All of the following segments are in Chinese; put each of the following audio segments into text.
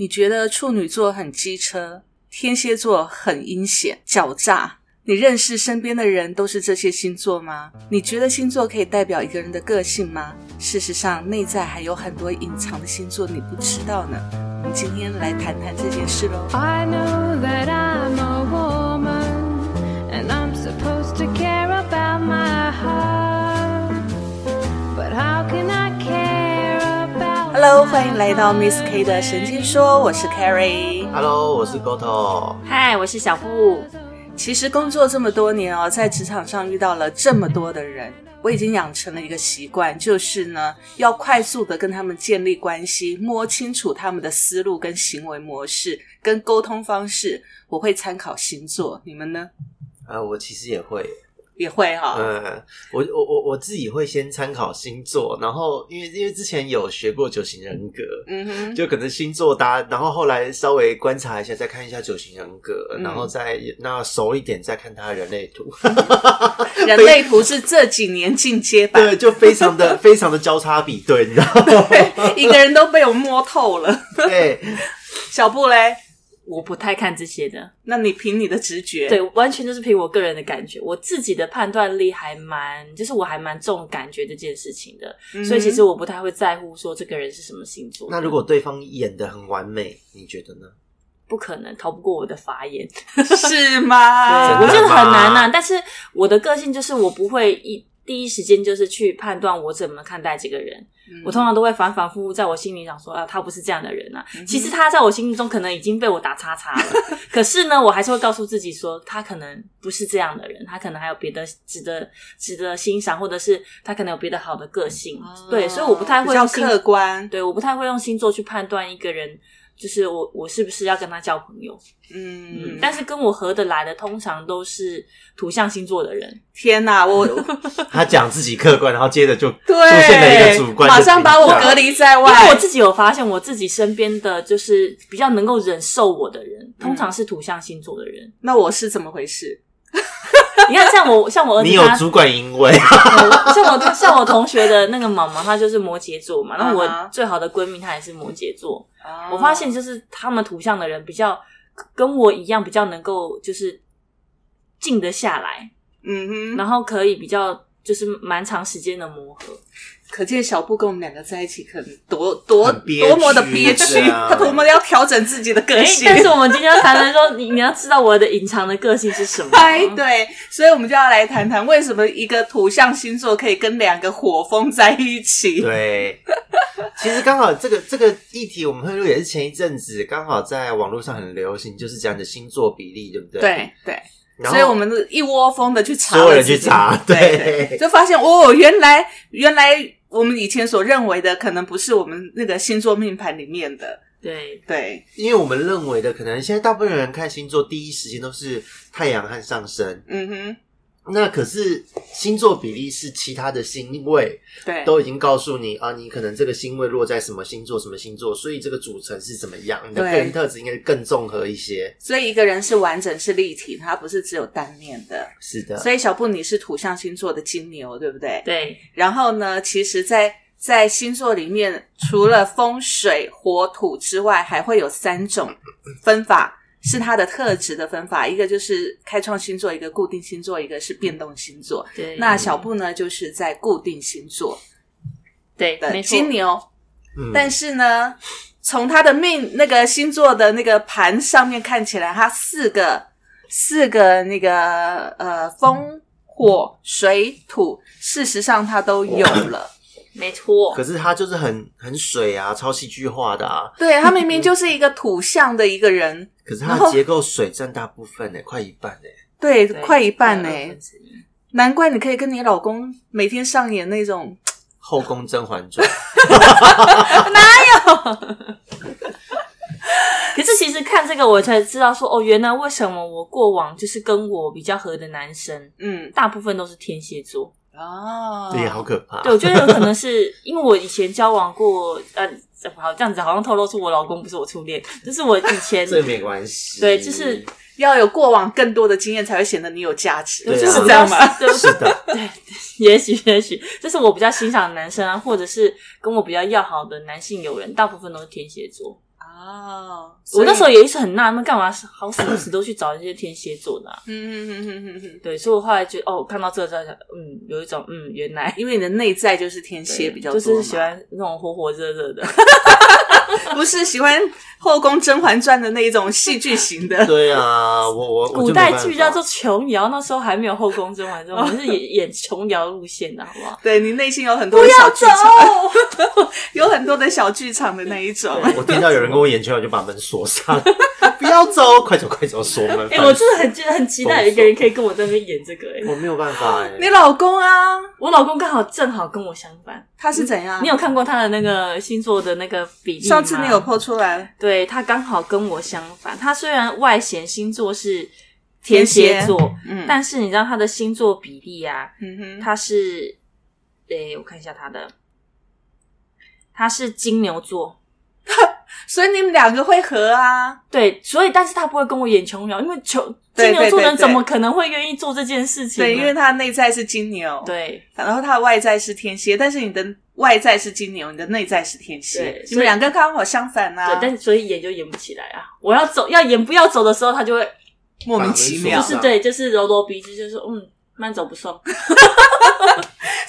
你觉得处女座很机车，天蝎座很阴险狡诈？你认识身边的人都是这些星座吗？你觉得星座可以代表一个人的个性吗？事实上，内在还有很多隐藏的星座你不知道呢。我们今天来谈谈这件事喽。I know that I'm a woman and I'm supposed to care about my heart. Hello，欢迎来到 Miss K 的神经说，我是 Carrie。Hello，我是 Goto。嗨，我是小布。其实工作这么多年哦，在职场上遇到了这么多的人，我已经养成了一个习惯，就是呢，要快速的跟他们建立关系，摸清楚他们的思路跟行为模式跟沟通方式。我会参考星座，你们呢？啊，我其实也会，也会哈、嗯，我我我我自己会先参考星座，然后因为因为之前有学过九型人格，嗯哼，就可能星座搭，然后后来稍微观察一下，再看一下九型人格，嗯然后再那熟一点再看他人类图，人类图是这几年进阶版，对，就非常的非常的交叉比对，你知道吗？一个人都被我摸透了。对，小布嘞，我不太看这些的，那你凭你的直觉，对，完全就是凭我个人的感觉。我自己的判断力还蛮，就是我还蛮重感觉这件事情的，嗯所以其实我不太会在乎说这个人是什么星座。那如果对方演的很完美，你觉得呢？不可能逃不过我的法眼，是吗？对，我觉得很难呐、吗但是我的个性就是我不会一第一时间就是去判断我怎么看待这个人，嗯我通常都会反反复复在我心里想说啊，他不是这样的人啊。嗯其实他在我心目中可能已经被我打叉叉了，可是呢，我还是会告诉自己说，他可能不是这样的人，他可能还有别的值得值得欣赏，或者是他可能有别的好的个性。对，所以我不太会用客观，对，我不太会用星座去判断一个人。就是我，我是不是要跟他交朋友？嗯嗯，，但是跟我合得来的，通常都是土象星座的人。天哪，我 他讲自己客观，然后接着就对出现了一个主观马上把我隔离在外因。为我自己有发现，我自己身边的就是比较能够忍受我的人，通常是土象星座的人。那我是怎么回事？你看，像我，像我儿子他，你有主管淫威，像我像我同学的那个毛毛，他就是摩羯座嘛。然后嗯哼我最好的闺蜜她也是摩羯座。哦我发现就是他们图像的人比较跟我一样，比较能够就是静得下来，嗯哼，然后可以比较就是蛮长时间的磨合。可见小布跟我们两个在一起，可能多多多么的憋屈，啊 他多么的要调整自己的个哎，性。但是我们今天要谈的说，你你要知道我的隐藏的个性是什么？哎，对，所以我们就要来谈谈为什么一个土象星座可以跟两个火风在一起。对，其实刚好这个这个议题，我们会录也是前一阵子刚好在网络上很流行，就是这样的星座比例，对不对？。对对，所以我们一窝蜂的去查了所有人，去查对对就发现哦，原来原来我们以前所认为的，可能不是我们那个星座命盘里面的。对，对，因为我们认为的，可能现在大部分人看星座，第一时间都是太阳和上升。嗯哼，那可是星座比例是其他的星位对，都已经告诉你啊，你可能这个星位落在什么星座，什么星座，所以这个组成是怎么样，你的个人特质应该更综合一些。所以一个人是完整是立体，他不是只有单面的。是的，所以小布你是土象星座的金牛，对不对？对，然后呢，其实在，在星座里面，除了风水、火、土之外，还会有三种分法，是它的特质的分法。一个就是开创星座，一个固定星座，一个是变动星座。对，那小布呢，就是在固定星座对，的没错，金牛，嗯但是呢，从他的命那个星座的那个盘上面看起来，他四个四个那个呃风火水土，事实上他都有了。没错。可，是他就是很很水啊，超戏剧化的啊。对他明明就是一个土象的一个人，可是他的结构水占大部分呢，快一半呢。对，对快一半呢、难怪你可以跟你老公每天上演那种，后宫甄嬛传，哪有？可是其实看这个，我才知道说，哦，原来为什么我过往就是跟我比较合的男生，嗯，大部分都是天蝎座。哦，也好可怕。对，我觉得有可能是因为我以前交往过，呃，好这样子好像透露出我老公不是我初恋，就是我以前 这没关系。对，就是要有过往更多的经验，才会显得你有价值，对啊是就是这样吗？对，是的，也许也许，这是我比较欣赏的男生啊，或者是跟我比较要好的男性友人，大部分都是天蝎座。哦，我那时候也一直很纳闷，干嘛好死不死都去找那些天蝎座的、啊？嗯嗯嗯嗯嗯嗯，对，所以我后来就哦，看到这个之后想，嗯，有一种嗯，原来因为你的内在就是天蝎比较多，就是喜欢那种火火热热的。不是喜欢《后宫甄嬛传》的那一种戏剧型的。对啊，我我古代剧叫做琼瑶，那时候还没有《后宫甄嬛传》，我们是演演琼瑶路线的，好不好？对你内心有很多的小剧场，有很多的小剧场的那一种。我听到有人跟我演琼瑶就把门锁上，不要走，快走快走，锁门。哎、我真的很觉得很期待有一个人可以跟我在那边演这个、哎，我没有办法哎、你老公啊，我老公刚好正好跟我相反。他是怎样？你有看过他的那个星座的那个比例？上次你有 PO 出来，对他刚好跟我相反。他虽然外显星座是天蝎座，嗯但是你知道他的星座比例啊，嗯哼，他是，诶、我看一下他的，他是金牛座。所以你们两个会合啊？对，所以但是他不会跟我演琼瑶，因为琼金牛座人怎么可能会愿意做这件事情？对，因为他的内在是金牛，，对然后他的外在是天蝎，但是你的外在是金牛，你的内在是天蝎，你们两个刚好相反啊，对，但是所以演就演不起来啊！我要走要演不要走的时候，他就会莫名其妙。就是对，就是揉揉鼻子，就是嗯，慢走不送。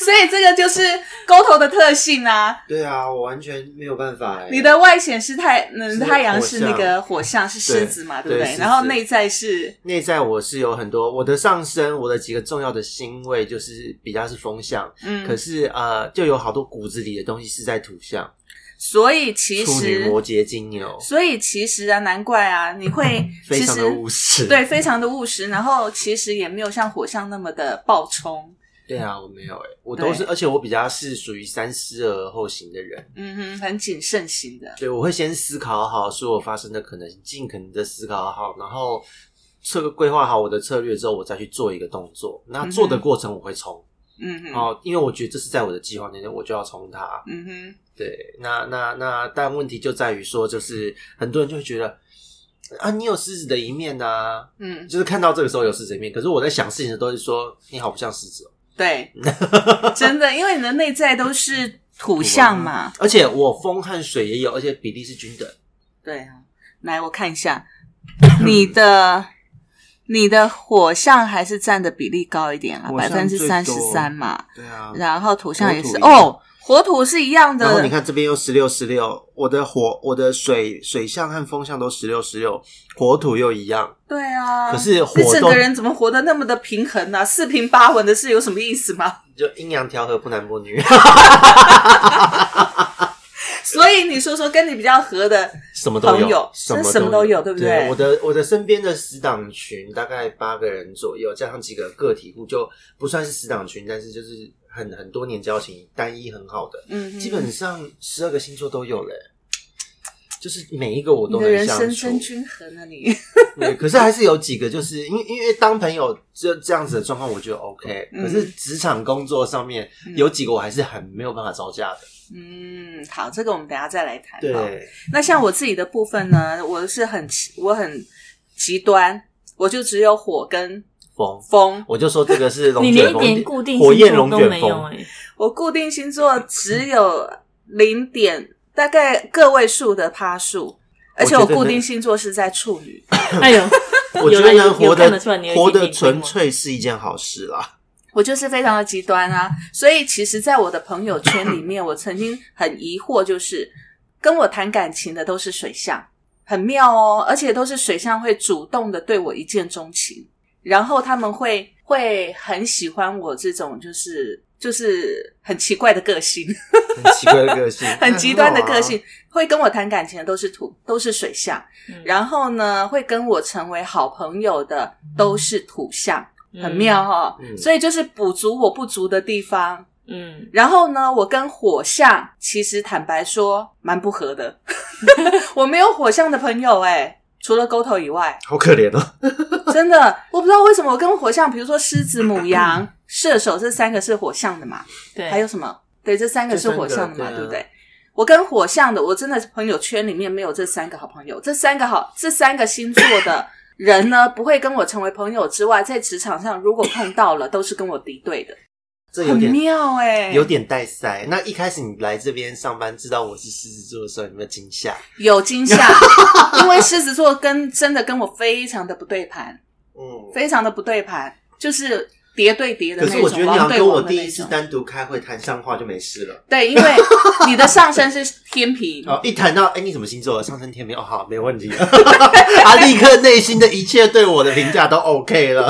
所以这个就是沟头的特性啊。对啊，我完全没有办法哎、你的外显是太，嗯，太阳是那个火象。是狮子嘛，对不对？然后内在是？内在我是有很多我的上升，我的几个重要的星位就是比较是风象，嗯，可是呃，就有好多骨子里的东西是在土象，所以其实，摩羯、金牛，所以其实啊，难怪啊，你会 非常的务实。对，非常的务实，然后其实也没有像火象那么的暴冲，对啊，我没有哎、我都是，而且我比较是属于三思而后行的人。嗯哼，很谨慎型的，对，我会先思考好所有发生的可能性，尽可能的思考好，然后策规划好我的策略之后，我再去做一个动作。那做的过程我会冲、嗯哼，哦，因为我觉得这是在我的计划内，我就要冲它。嗯哼，对，那那那，但问题就在于说，就是很多人就会觉得啊，你有狮子的一面呐、嗯，就是看到这个时候有狮子的一面。可是我在想事情的都是说，你好不像狮子哦。对，真的，因为你的内在都是土象嘛，而且我风和水也有，而且比例是均等。对啊，来我看一下你的。你的火象还是占的比例高一点啊，百分之三十三嘛，对啊然后土象也是哦，火土是一样的。然后你看这边又十六十六，我的火我的水水象和风象都十六十六，火土又一样。对啊，可是火都你整个人怎么活得那么的平衡呢、四平八稳的是有什么意思吗？就阴阳调和，不男不女，所以你说说跟你比较合的，什么都有朋友，什么什么都有对不对对？我的我的身边的死党群大概八个人左右，加上几个个体户，就不算是死党群，但是就是很很多年交情，单一很好的，嗯，基本上十二个星座都有嘞。就是每一个我都能相处，均衡啊你。对，可是还是有几个，就是因为因为当朋友这这样子的状况，我觉得 OK。嗯可是职场工作上面有几个我还是很没有办法招架的。嗯，好，这个我们等一下再来谈。对，那像我自己的部分呢，我是很我很极端，我就只有火跟风，风。我就说这个是龙 你连一卷风，点固定火焰星座都龙卷风。没有哎、我固定星座只有零点大概个位数的趴数，而且我固定星座是在处女。哎呦，我觉得活得看得出来你有一活得点点规模纯粹是一件好事啦。我就是非常的极端啊，所以其实，在我的朋友圈里面，我曾经很疑惑，就是跟我谈感情的都是水象，很妙哦，而且都是水象会主动的对我一见钟情，然后他们会会很喜欢我这种就是就是很奇怪的个性，很奇怪的个性，很极端的个那性，会跟我谈感情的都是土都是水象，嗯然后呢，会跟我成为好朋友的都是土象。很嗯妙哈、嗯所以就是补足我不足的地方。嗯，然后呢，我跟火象其实坦白说蛮不合的，我没有火象的朋友哎、除了沟头以外，好可怜哦。真的我不知道为什么我跟火象，比如说狮子、母羊、射手这三个是火象的嘛，对，还有什么？对，这三个是火象的嘛，对不对？我跟火象的，我真的朋友圈里面没有这三个好朋友，这三个好，这三个星座的人呢，不会跟我成为朋友之外，在职场上如果碰到了，都是跟我敌对的。很这有点妙哎、有点带塞。那一开始你来这边上班，知道我是狮子座的时候，有没有惊吓？有惊吓，因为狮子座跟真的跟我非常的不对盘，嗯。非常的不对盘，就是叠对叠的可那种，是我觉得你好像王对跟我第一。次单独开会谈上话就没事了。对，因为你的上身是天平，哦，一谈到哎、你什么星座？上身天平哦，好，没问题。他立刻内心的一切对我的评价都 OK 了。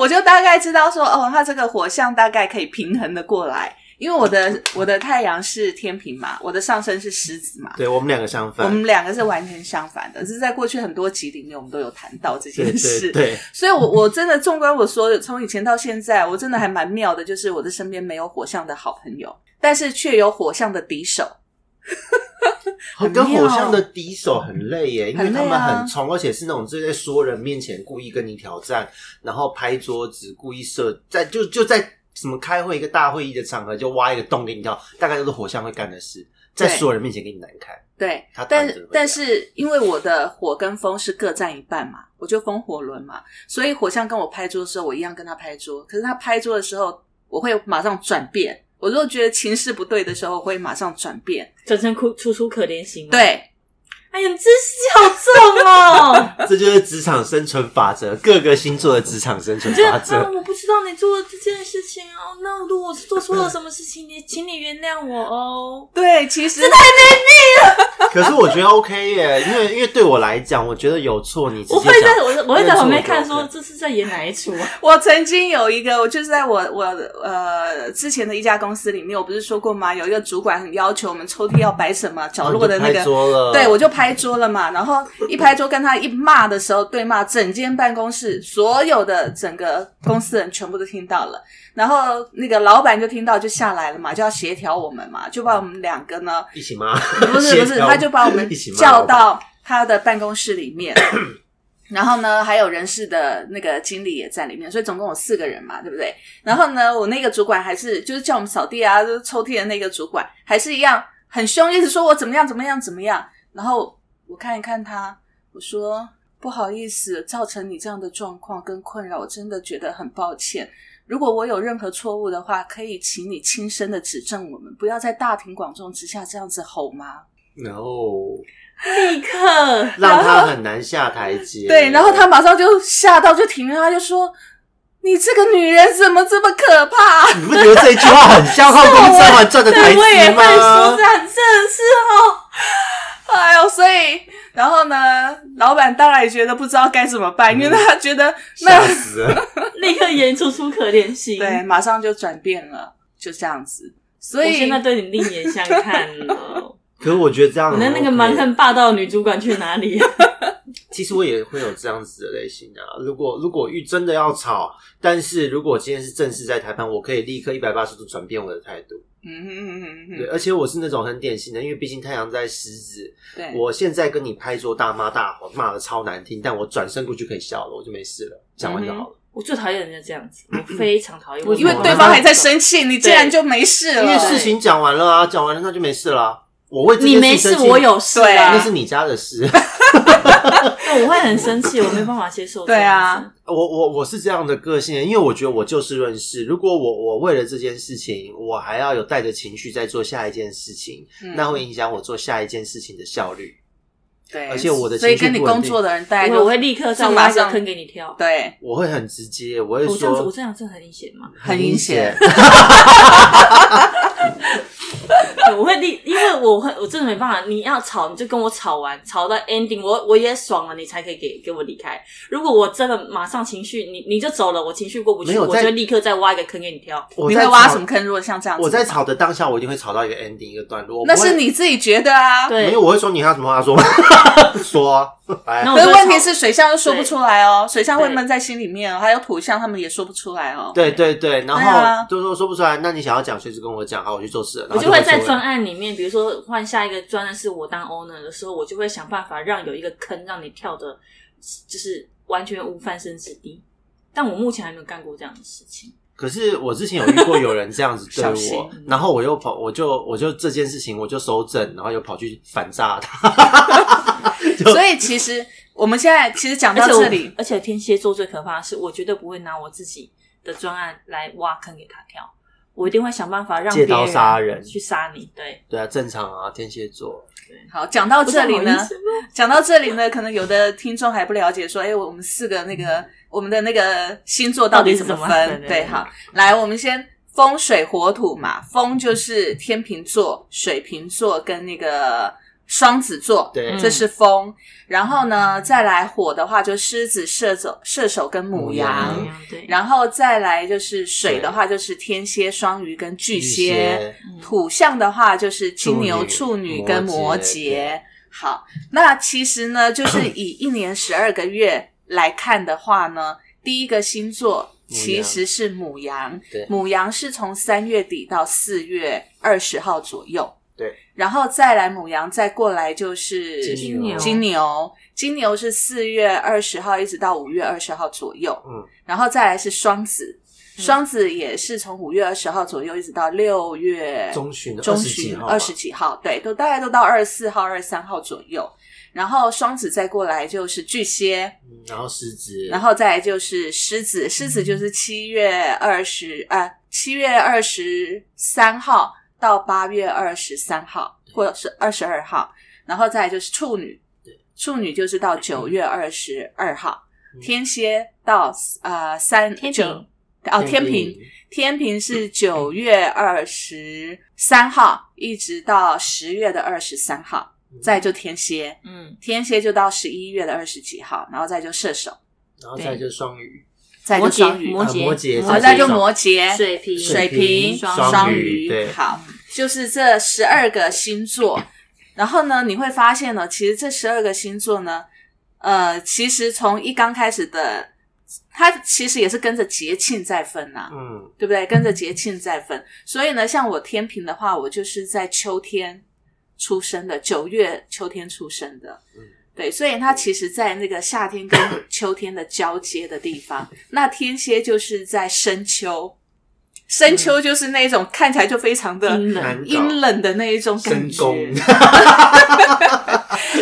我就大概知道说，哦，他这个火象大概可以平衡的过来，因为我的我的太阳是天平嘛，我的上升是狮子嘛，对我们两个相反我。们两个是完全相反的。只是在过去很多集里面，我们都有谈到这件事。对对，所以我，我真的纵观我说的从以前到现在，我真的还蛮妙的，就是我的身边没有火象的好朋友，但是却有火象的敌手。很跟妙火象的敌手很累耶，因为他们很冲，而且是那种就在所有人面前故意跟你挑战，然后拍桌子，故意设在就就在什么开会一个大会议的场合就挖一个洞给你跳，大概都是火象会干的事，在所有人面前给你难看。对他，但但是因为我的火跟风是各占一半嘛，我就风火轮嘛，所以火象跟我拍桌的时候，我一样跟他拍桌。可是他拍桌的时候，我会马上转变。我如果觉得情势不对的时候，我会马上转变。转成哭楚楚可怜型？，对，哎呀，你真是好重哦！这就是职场生存法则，各个星座的职场生存法则。我不知道你做了这件事情哦。那如果我做错了什么事情，你请你原谅我哦。对，其实太没命了可是我觉得 OK 耶，因为因为对我来讲，我觉得有错你我会在。我我会在旁边看，说这是在演哪一出啊？我曾经有一个，我就是在我我呃之前的一家公司里面，我不是说过吗？有一个主管很要求我们抽屉要摆什么角落的那桌了，对，我就拍桌了嘛。然后一拍桌跟他一骂的时候，对骂整间办公室所有的整个公司人全部都听到了。然后那个老板就听到就下来了嘛，就要协调我们嘛，就把我们两个呢，一起骂，不是不是，他就把我们叫到他的办公室里面。然后呢，还有人事的那个经理也在里面，所以总共有四个人嘛，对不对？然后呢，我那个主管还是就是叫我们扫地啊，就是抽屉的那个主管，还是一样很凶，一直说我怎么样怎么样怎么样。然后我看一看他，我说不好意思，造成你这样的状况跟困扰，我真的觉得很抱歉。如果我有任何错误的话，可以请你轻声的指正我们，不要在大庭广众之下这样子吼吗？然后立刻让他很难下台阶。对，然后他马上就吓到，就停了，他就说：“你这个女人怎么这么可怕你不觉得这句话很像 《后宫甄嬛传》的台对，我也词会说吗这？样，真的是哦。？”哎呦，所以然后呢，老板当然也觉得不知道该怎么办，因为他觉得那吓死了！立刻演出出可怜心。对，马上就转变了，就这样子。所以我现在对你另眼相看了。可是我觉得这样很你的那个蛮横霸道的女主管去哪里？其实我也会有这样子的类型啊。如果如果遇真的要吵，但是如果今天是正式在谈判，我可以立刻一百八十度转变我的态度。嗯哼哼哼对，而且我是那种很典型的，因为毕竟太阳在狮子，对，我现在跟你拍桌大骂大吼，骂的超难听，但我转身过去可以笑了，我就没事了，讲完就好了。我最讨厌人家这样子，我非常讨厌。因为对方还在生气，你竟然就没事了。因为事情讲完了啊，讲完了那就没事了啊。我为这件你没事，我有事对啊那是你家的事。对我会很生气，我没办法接受。对啊，我我我是这样的个性，因为我觉得我就事论事。如果我我为了这件事情，我还要有带着情绪在做下一件事情，嗯那会影响我做下一件事情的效率。对，而且我的所以情绪跟你工作的人，大概我会立刻上挖一个坑给你跳。对，我会很直接，我会我这样子，我说这样真的很阴险吗？很阴险。对我会立，因为我会，我真的没办法。你要吵，你就跟我吵完，吵到 ending，我我也爽了，你才可以给给我离开。如果我真的马上情绪，你你就走了，我情绪过不去，我就立刻再挖一个坑给你跳。你我在吵会挖什么？坑？如果像这样子，我在，吵的当下，我一定会吵到一个 ending 一个段落。那是你自己觉得啊。对没有，我会说你还有什么话说？说啊，来那我可是问题是，水象又说不出来哦，水象会闷在心里面哦，还有土象他们也说不出来哦。对对对，然后就说说不出来，那你想要讲，随时跟我讲，好，我去做事我就会在说专案里面，比如说换下一个专案是我当 owner 的时候，我就会想办法让有一个坑让你跳的，就是完全无翻身之地。但我目前还没有干过这样的事情。可是我之前有遇过有人这样子对我，然后我又跑，我就我就这件事情我就收正，然后又跑去反炸他。所以其实我们现在其实讲到这里，而且天蝎座最可怕的是，我绝对不会拿我自己的专案来挖坑给他跳，我一定会想办法让借刀别杀人。去杀你。对，对啊，正常啊，天蝎座，好，讲到这里呢 讲到这里呢，可能有的听众还不了解，说，哎，我们四个那个我们的那个星座到底怎么分？对。好，来，我们先风水火土嘛，风就是天秤座、水瓶座跟那个双子座，对。这是风。然后呢，再来火的话，就狮子、射手、射手跟母母羊。对，然后再来就是水的话，就是天蝎、双鱼跟巨蟹；土象的话就是金牛、处处女女跟摩羯。好，那其实呢，就是以一年十二个月来看的话呢，第一个星座其实是母羊，对母羊是从三月底到四月二十号左右。对，然后再来母羊，再过来就是金牛。金牛，金牛。是四月二十号一直到五月二十号左右。嗯，然后再来是双子，双子也是从五月二十号左右一直到六月中旬中二十几号吧，旬二十几号，对，都大概都到二十四号、二十三号左右。然后双子再过来就是巨蟹，嗯然后狮子，然后再来就是狮子，狮子就是七月二十啊，七月二十三号到八月二十三号，或者是二十二号，然后再来就是处女，处女就是到九月二十二号，嗯天蝎到呃三九哦天平，天平是九月二十三号一直到十月的二十三号，再就天蝎，嗯，天蝎就到十一月的二十几号，然后再就射手。然后再就双鱼，摩，羯，摩羯，啊摩羯好，摩羯再就摩羯、水瓶，水瓶、双双鱼对好，就是这十二个星座。然后呢，你会发现呢，其实这十二个星座呢，呃，其实从一刚开始的，它其实也是跟着节庆在分呐、嗯，对不对？跟着节庆在分。所以呢，像我天平的话，我就是在秋天出生的，九月秋天出生的。嗯对，所以它其实，在那个夏天跟秋天的交接的地方，那天蝎就是在深秋，深秋就是那种看起来就非常的阴冷，阴冷的那一种感觉。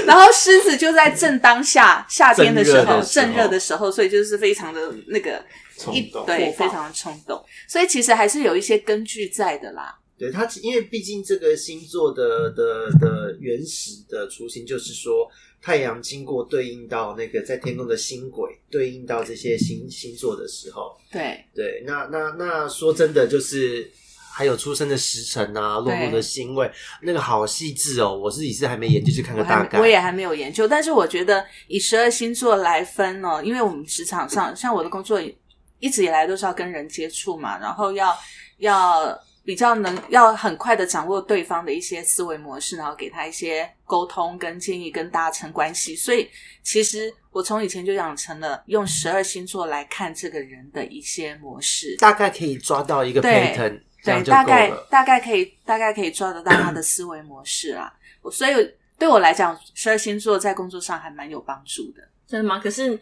然后狮子就在正当下夏天的时候，正热的时候。正热的时候，所以就是非常的那个一冲动。对，非常的冲动。所以其实还是有一些根据在的啦。对它，因为毕竟这个星座的的的原始的雏形就是说，太阳经过对应到那个在天空的星轨，对应到这些星星座的时候，对，对，那那那说真的，就是还有出生的时辰啊，落入的星位，那个好细致哦。我自己是还没研究，去看个大概。没我也还没有研究，但是我觉得以十二星座来分呢，因为我们职场上，像我的工作一直以来都是要跟人接触嘛，然后要要比较能要很快的掌握对方的一些思维模式，然后给他一些沟通跟建议，跟达成关系。所以其实我从以前就养成了用十二星座来看这个人的一些模式。大概可以抓到一个对对，样就够大概。大概可以大概可以抓得到他的思维模式啦。我所以对我来讲，十二星座在工作上还蛮有帮助的。真的吗？可是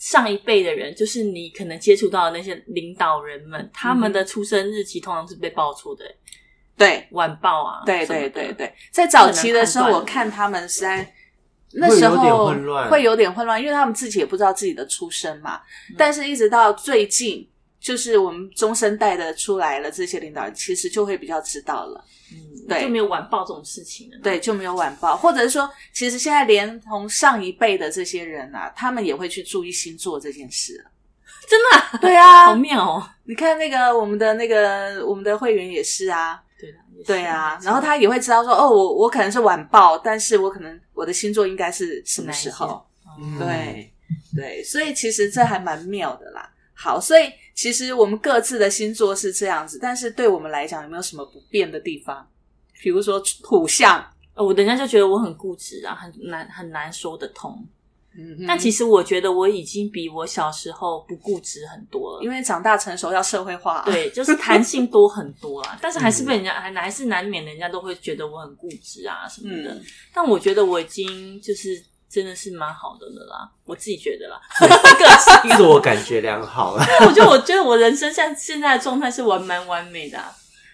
上一辈的人，就是你可能接触到的那些领导人们，他们的出生日期通常是被爆出的，对，晚报啊，对对对对，在早期的时候，我看他们是在那时会有点候混乱。会有点混乱，因为他们自己也不知道自己的出身嘛。嗯。但是，一直到最近，就是我们中生代的出来了，这些领导人其实就会比较知道了。嗯，对就没有晚报这种事情了。对，就没有晚报，或者是说，其实现在连同上一辈的这些人啊，他们也会去注意星座这件事了。真的啊、对啊，好妙哦。你看那个我们的那个我们的会员也是啊，对的，对啊，然后他也会知道说，哦，我我可能是晚报，但是我可能我的星座应该是什么时候？嗯对对，所以其实这还蛮妙的啦。好，所以其实我们各自的星座是这样子，但是对我们来讲有没有什么不变的地方？比如说土象，呃我等一下就觉得我很固执啊，很难很难说得通。嗯，但其实我觉得我已经比我小时候不固执很多了。因为长大成熟要社会化，对，就是弹性多很多啦，但是还是被人家还还是难免人家都会觉得我很固执啊什么的。嗯但我觉得我已经就是真的是蛮好的了啦，我自己觉得啦，个性。自我感觉良好了。我觉得我觉得我人生现现在的状态是完蛮完美的、啊。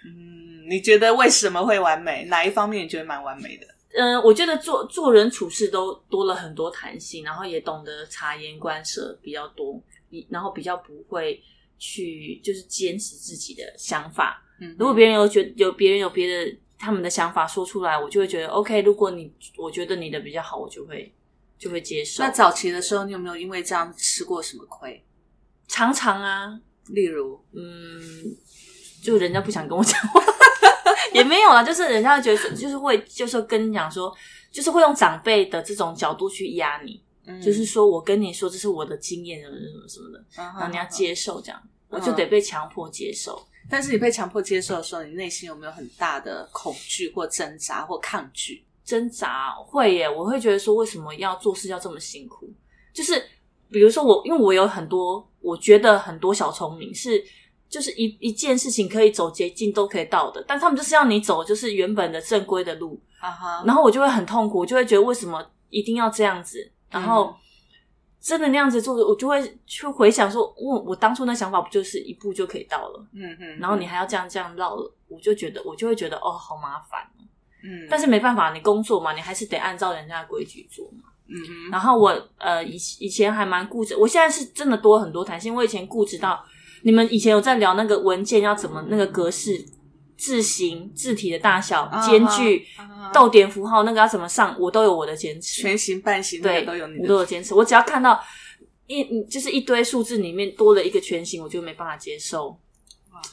嗯，你觉得为什么会完美？哪一方面你觉得蛮完美的？嗯，我觉得做做人处事都多了很多弹性，然后也懂得察言观色比较多，比然后比较不会去就是坚持自己的想法。嗯如果别人有觉有别人有别的他们的想法说出来，我就会觉得 OK。如果你我觉得你的比较好，我就会就会接受。那早期的时候，你有没有因为这样吃过什么亏？常常啊，例如，嗯，就人家不想跟我讲话，也没有啦，就是人家会觉得就是会就是跟你讲说，就是会用长辈的这种角度去压你，嗯就是说我跟你说这是我的经验什么什么什么的，然然后你要接受这样，我就得被强迫接受。但是你被强迫接受的时候，你内心有没有很大的恐惧或挣扎或抗拒？挣扎会耶，我会觉得说为什么要做事要这么辛苦？就是比如说我，因为我有很多，我觉得很多小聪明是，就是一一件事情可以走捷径都可以到的，但他们就是要你走就是原本的正规的路，然后我就会很痛苦，我就会觉得为什么一定要这样子，然后。真的那样子做，我就会去回想说，我我当初那想法不就是一步就可以到了，嗯嗯，然后你还要这样这样绕，我就觉得我就会觉得哦，好麻烦哦。嗯，但是没办法，你工作嘛，你还是得按照人家的规矩做嘛。嗯哼，然后我呃以以前还蛮固执，我现在是真的多很多弹性。我以前固执到，你们以前有在聊那个文件要怎么那个格式、字形、字体的大小、啊间距、啊逗点符号那个要怎么上，我都有我的坚持。全形半形对都有你我都有坚持。我只要看到一就是一堆数字里面多了一个全形，我就没办法接受。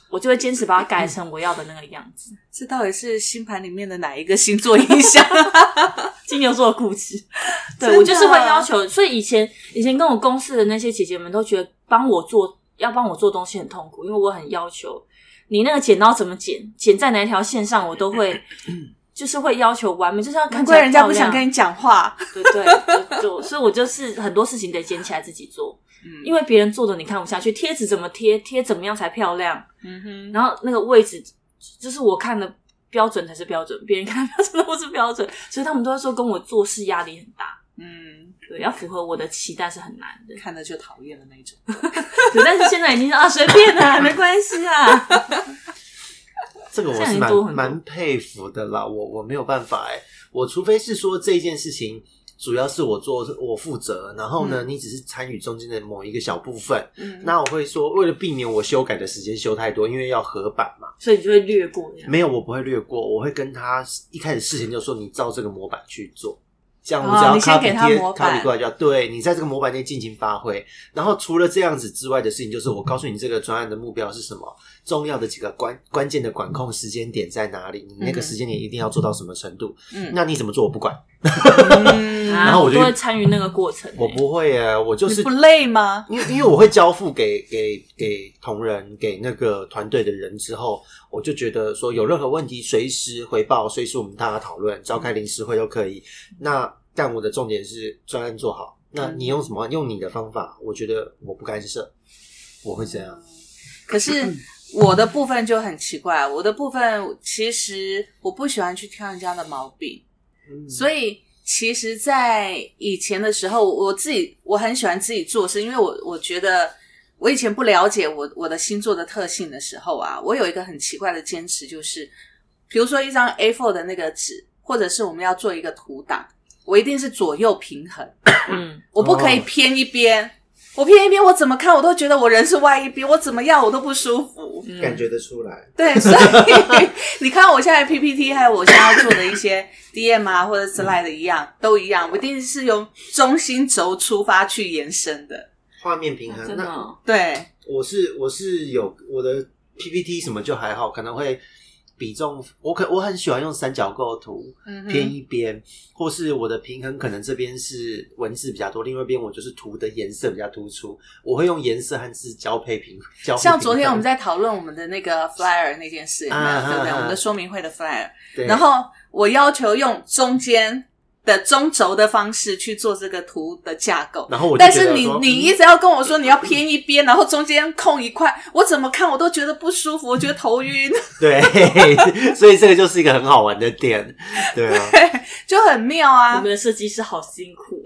我就会坚持把它改成我要的那个样子。这到底是星盘里面的哪一个星座影响？金牛座的固执，对我就是会要求，所以以前以前跟我公司的那些姐姐们都觉得帮我做要帮我做东西很痛苦，因为我很要求你那个剪刀怎么剪，剪在哪一条线上，我都会就是会要求完美，就是要看起来难怪人家不想跟你讲话。对对，就就所以我就是很多事情得捡起来自己做，嗯因为别人做的你看不下去，贴纸怎么贴，贴怎么样才漂亮，嗯哼，然后那个位置就是我看的标准才是标准，别人看的标准都不是标准，所以他们都在说跟我做事压力很大。嗯，对，要符合我的期待是很难的。看着就讨厌的那种。对，但是现在已经是啊，随便啦，没关系啊。这个我是蛮蛮佩服的啦，我我没有办法哎、我除非是说这件事情主要是我做我负责，然后呢，你只是参与中间的某一个小部分，嗯，那我会说为了避免我修改的时间修太多，因为要合版嘛，所以你就会略过。没有我不会略过，我会跟他一开始事前就说你照这个模板去做。这样我哦只要你先给 copy 贴他模板 copy 过来就好。对你在这个模板内尽情发挥。然后除了这样子之外的事情，就是我告诉你这个专案的目标是什么，重要的几个关关键的管控时间点在哪里，你那个时间点一定要做到什么程度。嗯那你怎么做我不管，嗯 啊，然后我就都会参与那个过程欸。我不会啊，我就是不累吗？因为因为我会交付给给给同仁给那个团队的人之后，我就觉得说有任何问题随时回报，随时我们大家讨论，召开临时会都可以。那但我的重点是专案做好。那你用什么？用你的方法，我觉得我不干涉，我会这样。可是我的部分就很奇怪，我的部分其实我不喜欢去挑人家的毛病，嗯所以其实，在以前的时候，我自己我很喜欢自己做事，因为我我觉得我以前不了解我我的星座的特性的时候啊，我有一个很奇怪的坚持，就是比如说一张 A4 的那个纸，或者是我们要做一个图档，我一定是左右平衡，嗯，我不可以偏一边。我偏一边，我怎么看我都觉得我人是歪一边，我怎么样我都不舒服。嗯感觉得出来。对，所以 你看我现在 PPT 还有我现在要做的一些 DM 啊或者 slide 一样，都一样，我一定是用中心轴出发去延伸的。画面平衡，那真的哦对，我是我是有我的 PPT 什么就还好，可能会比重，我可我很喜欢用三角构图，嗯偏一边，或是我的平衡可能这边是文字比较多，另外一边我就是图的颜色比较突出，我会用颜色和字交配平 交配平。像昨天我们在讨论我们的那个 flyer 那件事，对不对？我们的说明会的 flyer，对，然后我要求用中间的中轴的方式去做这个图的架构。然后我但是你你一直要跟我说你要偏一边，然后中间空一块，我怎么看我都觉得不舒服，我觉得头晕，对，所以这个就是一个很好玩的点，对啊。就很妙啊我啊们。的设计师好辛苦。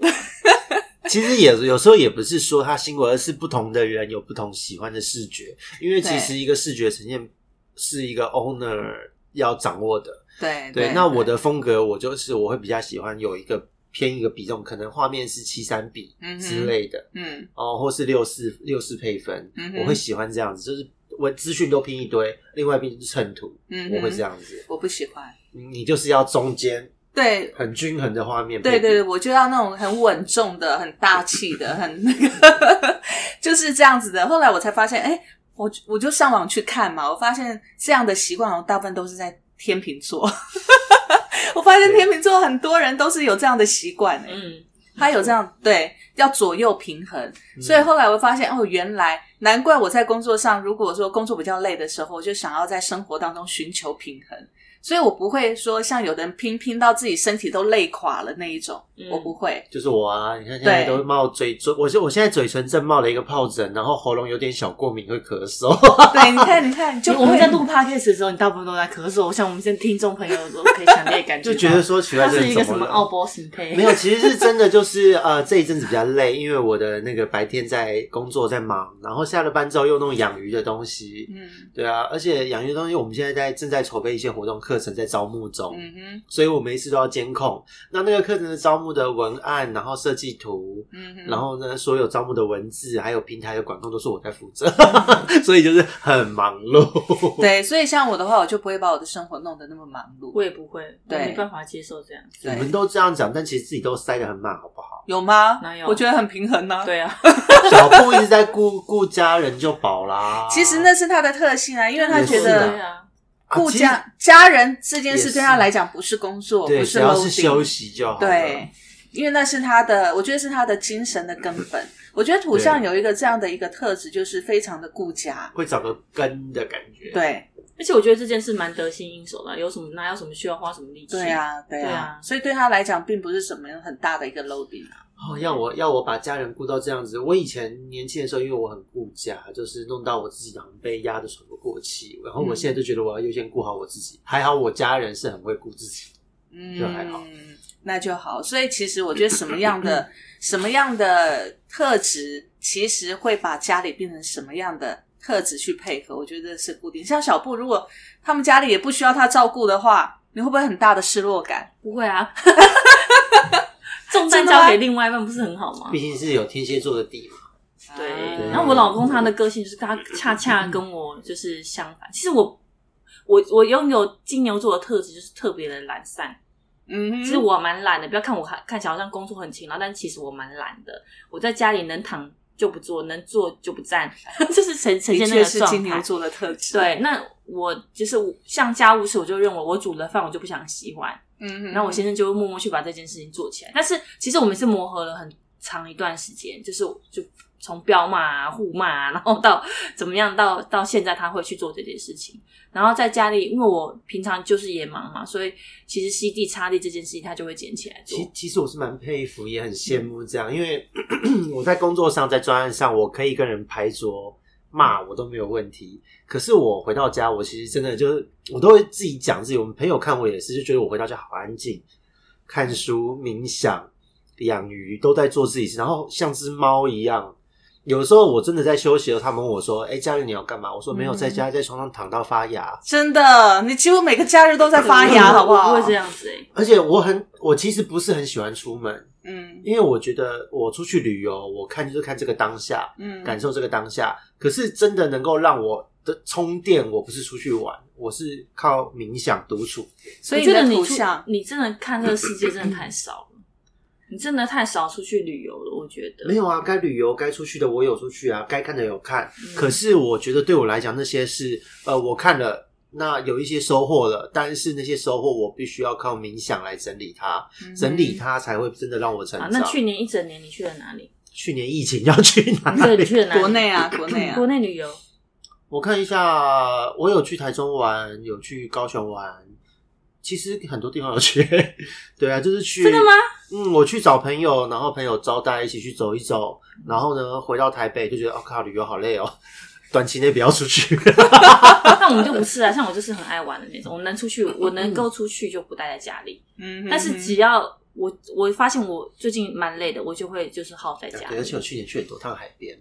其实也有时候也不是说他辛苦，而是不同的人有不同喜欢的视觉，因为其实一个视觉呈现是一个 owner 要掌握的。对对，那我的风格我就是我会比较喜欢有一个偏一个比重，可能画面是七三比嗯之类的，嗯哦，或是六四六四配分，嗯我会喜欢这样子，就是我资讯都拼一堆，另外一边就是衬图，嗯我会这样子。我不喜欢。你你就是要中间对很均衡的画面对对对，我就要那种很稳重的、很大气的、很那个，就是这样子的。后来我才发现，哎，我我就上网去看嘛，我发现这样的习惯，我大部分都是在天秤座。我发现天秤座很多人都是有这样的习惯、哎、嗯，他有这样对，要左右平衡。嗯所以后来我发现，哦，原来难怪我在工作上，如果说工作比较累的时候，我就想要在生活当中寻求平衡。所以我不会说像有的人拼拼到自己身体都累垮了那一种，嗯我不会。就是我啊！你看现在都冒嘴嘴，我就我现在嘴唇正冒了一个疱疹，然后喉咙有点小过敏，会咳嗽。对，你看，你看，就就我们在录 podcast 的时候，你大部分都在咳嗽，我想我们现在听众朋友都可以强烈感觉就，觉得说奇怪，他这是一个什么奥波形配，没有，其实是真的，就是呃，这一阵子比较累，因为我的那个白天在工作在忙，然后下了班之后又弄养鱼的东西，嗯对啊，而且养鱼的东西我们现在在正在筹备一些活动课程，在招募中，嗯哼，所以我每一次都要监控。那那个课程的招募的文案，然后设计图，嗯哼，然后呢，所有招募的文字还有平台的管控都是我在负责，所以就是很忙碌。对，所以像我的话，我就不会把我的生活弄得那么忙碌。我也不会，我对没办法接受这样子。对你们都这样讲，但其实自己都塞得很满，好不好？有吗？哪有我觉得很平衡呢、对啊，小布一直在顾顾家人就饱啦。其实那是他的特性啊，因为他觉得顾啊家家人这件事对他来讲不是工作，对，不只要是 loading 休息就好。对，因为那是他的，我觉得是他的精神的根本。我觉得土象有一个这样的一个特质，就是非常的顾家。会找个根的感觉。对，而且我觉得这件事蛮得心应手的，有什么哪有什么需要花什么力气？对，啊，对啊对啊，所以对他来讲，并不是什么很大的一个 loading 啊。哦，要我要我把家人顾到这样子，我以前年轻的时候，因为我很顾家，就是弄到我自己好像被压得喘不过气，然后我现在就觉得我要优先顾好我自己。还好我家人是很会顾自己嗯，就还好。嗯，那就好。所以其实我觉得什么样的 什么样的特质，其实会把家里变成什么样的特质去配合，我觉得是固定。像小布，如果他们家里也不需要他照顾的话，你会不会很大的失落感？不会啊，重担交给另外一半不是很好吗？毕竟是有天蝎座的底嘛。对，啊然后我老公他的个性就是他恰恰跟我就是相反。其实我我我拥有金牛座的特质，就是特别的懒散。嗯，其实我蛮懒的，不要看我看看起来好像工作很勤劳，但其实我蛮懒的。我在家里能躺就不坐，能坐就不站，就是呈呈的现那确是金个状态。牛座的特质。，对，那我就是像家务事，我就认为我煮了饭，我就不想洗碗，嗯哼，然后我先生就会默默去把这件事情做起来。但是其实我们是磨合了很长一段时间，就是就从彪骂啊、互骂啊，然后到怎么样，到到现在他会去做这件事情。然后在家里，因为我平常就是也忙嘛，所以其实吸地擦地这件事情他就会捡起来做其。其实我是蛮佩服，也很羡慕这样，因为 我在工作上，在专案上，我可以跟人拍桌骂我都没有问题。可是我回到家，我其实真的就是我都会自己讲自己。我们朋友看我也是，就觉得我回到家好安静，看书、冥想、养鱼，都在做自己事，然后像只猫一样。有时候我真的在休息了，他们问我说：“哎、假日你要干嘛？”我说：“没有，嗯在家在床上躺到发芽。真的，你几乎每个假日都在发芽，好不好？不会这。样子哎、而且我很，我其实不是很喜欢出门，嗯因为我觉得我出去旅游，我看就是看这个当下，嗯，感受这个当下。可是真的能够让我的充电，我不是出去玩，我是靠冥想独处。所以觉得你出图像，你真的看这个世界真的太少了，你真的太少出去旅游了。我觉得没有啊，该旅游该出去的我有出去啊，该看的有看。嗯可是我觉得对我来讲，那些是呃，我看了。那有一些收获了，但是那些收获我必须要靠冥想来整理它，嗯整理它才会真的让我成啊，长。那去年一整年你去了哪里？去年疫情 要去哪，里你？去了哪里？国内啊，国内啊，国内旅游。我看一下，我有去台中玩，有去高雄玩，其实很多地方有去。对啊，就是去。真的吗？嗯，我去找朋友，然后朋友招待一起去走一走，然后呢回到台北就觉得，哦靠，旅游好累哦，短期内不要出去。那我们就不是啊，像我就是很爱玩的那种，我能出去，我能够出去就不待在家里。嗯，但是只要我我发现我最近蛮累的，我就会就是耗在家对，而且我。去年去很多趟海边，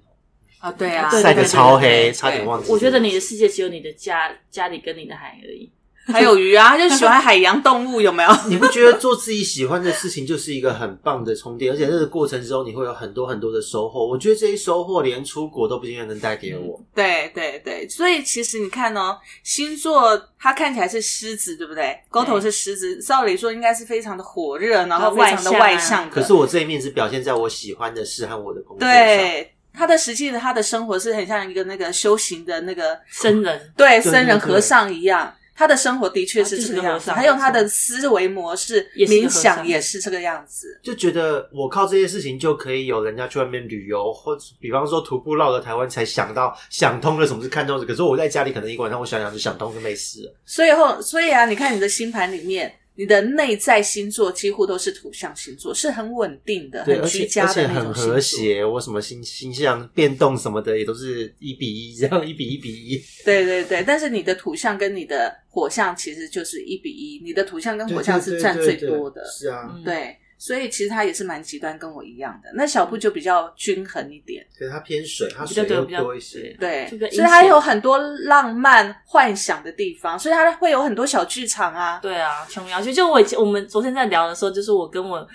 啊，对啊，对晒得超黑，差点忘记。我觉得你的世界只有你的家家里跟你的海而已。还有鱼啊，他就喜欢海洋动物，有没有？你不觉得做自己喜欢的事情就是一个很棒的充电？而且这个过程中你会有很多很多的收获。我觉得这些收获连出国都不一定能带给我。对对对，所以其实你看哦，星座它看起来是狮子，对不对？沟头是狮子，照理说应该是非常的火热，然后非常的外外向的。可是我这一面是表现在我喜欢的事和我的工作上。对他的实际的他的生活是很像一个那个修行的那个僧人对僧人和尚一样。他的生活的确是这个样子，还有他的思维模式、冥想也是这个样子。就觉得我靠这些事情就可以有人家去外面旅游，或比方说徒步绕了台湾才想到想通了什么是看透的。可是我在家里可能一个晚上我想想就想通就没事了。所以后，所以啊，你看你的星盘里面，你的内在星座几乎都是土象星座，是很稳定的、很居家的很和那种星座。谐，我什么星星象变动什么的也都是一比一，这样一比一比一。对对对，但是你的土象跟你的火象其实就是一比一，你的土象跟火象是占最多的。是啊，嗯对，所以其实他也是蛮极端，跟我一样的。那小布就比较均衡一点，可是他偏水，他比较水比较多一些。对，所以它阴险有很多浪漫幻想的地方，所以他会有很多小剧场啊。对啊，琼瑶，就就我以前我们昨天在聊的时候，就是我跟我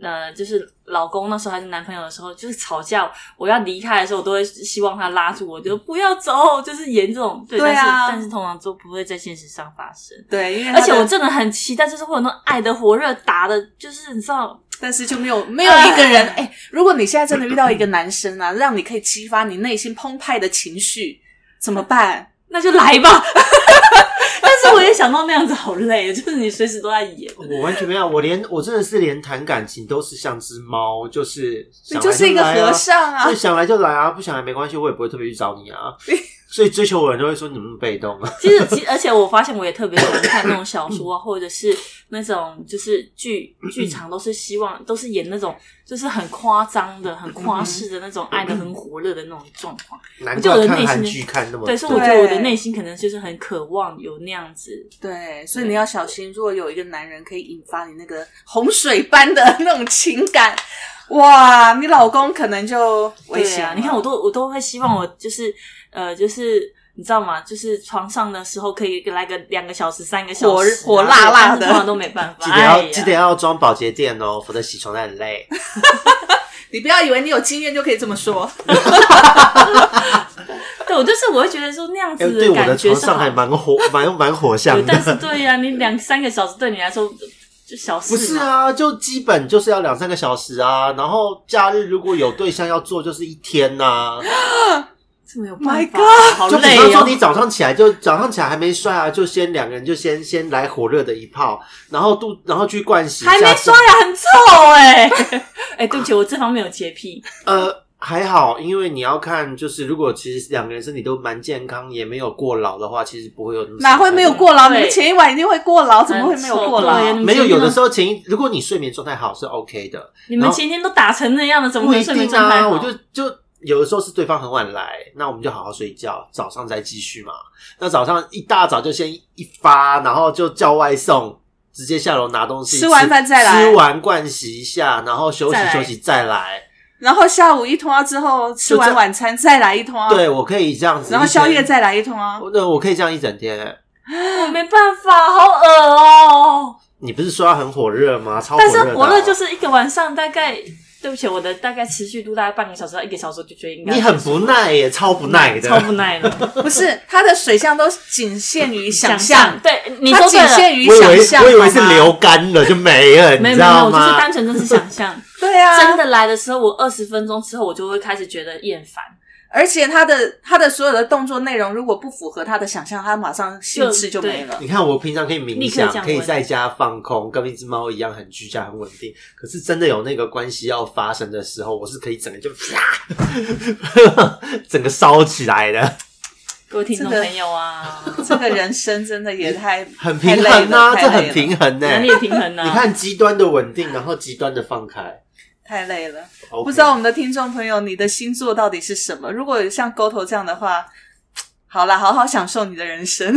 呃，就是老公那时候还是男朋友的时候，就是吵架，我要离开的时候，我都会希望他拉住我，就不要走，就是演这种对，对啊但是但是通常都不会在现实上发生。对，因为而且我真的很期待，就是会有那种爱的火热打的，就是你知道，但是就没有没有一个人哎、如果你现在真的遇到一个男生啊，让你可以激发你内心澎湃的情绪，怎么办？那就来吧。但是我也想到那样子好累，就是你随时都在演。我完全没有，我连我真的是连谈感情都是像只猫，就是你就是一个和尚啊就！想来就来啊，不想来没关系，我也不会特别去找你啊。所以追求我的人都会说你们被动 啊。其实，其而且我发现我也特别喜欢看那种小说啊，或者是那种就是剧 剧场，都是希望都是演那种就是很夸张的、很夸饰的那种爱的很火热的那种状况。难就我怪看韩的内心剧看那么对，所以我多。觉得我的内心可能就是很渴望有那样子。对，所以你要小心，如果有一个男人可以引发你那个洪水般的那种情感，哇，你老公可能就危险啊。你看我都我都会希望我就是呃就是。你知道吗？就是床上的时候可以来个两个小时、三个小时啊、火火辣辣的都没办法。记得要、哎记得要装保洁垫哦，否则洗床单很累。你不要以为你有经验就可以这么说。对，我就是我会觉得说那样哎、子对我的床上还蛮火，蛮蛮火象的，但是的。对呀、你两三个小时对你来说就小事不是嘛，啊，就基本就是要两三个小时啊，然后假日如果有对象要做，就是一天呐、这么有办 My 法 God 好就比。方说你早上起来就早上起来还没刷啊，就先两个人就先先来火热的一泡，然后肚然后去盥洗一下，还没刷牙，很臭哎、哎、对不起，我这方面有洁癖。呃，还好，因为你要看，就是如果其实两个人身体都蛮健康，也没有过劳的话，其实不会有哪会没有过劳？你们前一晚一定会过劳，怎么会没有过劳？没有，有的时候候前一如果你睡眠状态好是 OK 的，你们前天都打成那样了，怎么会睡眠。状态好？我就就有的时候是对方很晚来，那我们就好好睡觉，早上再继续嘛。那早上一大早就先一发，然后就叫外送。直接下楼拿东西，吃完饭再来吃完盥洗一下，然后休息休息再来。然后下午一通啊之后，吃完晚餐再来一通啊，对，我可以这样子。然后宵夜再来一通啊。我那我可以这样一整天。我没办法，好恶哦、你不是说它很火热吗？超但是火热就是一个晚上大概，对不起，我的大概持续度大概半个小时到一个小时，我就觉得应该你很不耐耶，超不耐的，超不耐的 不是，它的水象都仅限于想象。对，你它说，仅限于想象。我以为是流干了就没了，你知没有没有，道我就是？单纯就是想象。对啊，真的来的时候，我二十分钟之后，我就会开始觉得厌烦。而且他的他的所有的动作内容，如果不符合他的想象，他马上兴致就没了。你看我平常可以冥想，可以在家放空，跟一只猫一样很居家、很稳定。可是真的有那个关系要发生的时候，我是可以整个就啪，整个烧起来的，各位听众朋友啊，这个人生真的也太 很平衡啊，这很平衡呢、哪里有平衡呢？你看极端的稳定，然后极端的放开。太累了。不知道我们的听众朋友，你的星座到底是什么？如果像沟头这样的话，好啦，好好享受你的人生。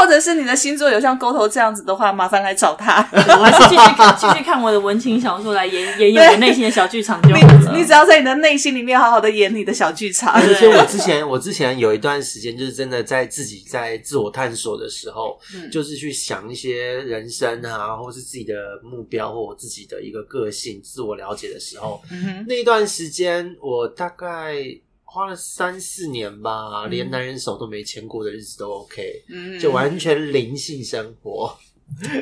或或者是你的星座有像沟头这样子的话，麻烦来找他。我还是继续看，继续看我的文情小说来演演演我内心的小剧场就好了。你你只要在你的内心里面好好的演你的小剧场。而且我之前，我之前有一段时间，就是真的在自己在自我探索的时候，嗯就是去想一些人生啊，或是自己的目标，或我自己的一个个性、自我了解的时候，嗯，那一段时间，我大概花了三四年吧，嗯连男人手都没牵过的日子都 OK，、嗯就完全灵性生活，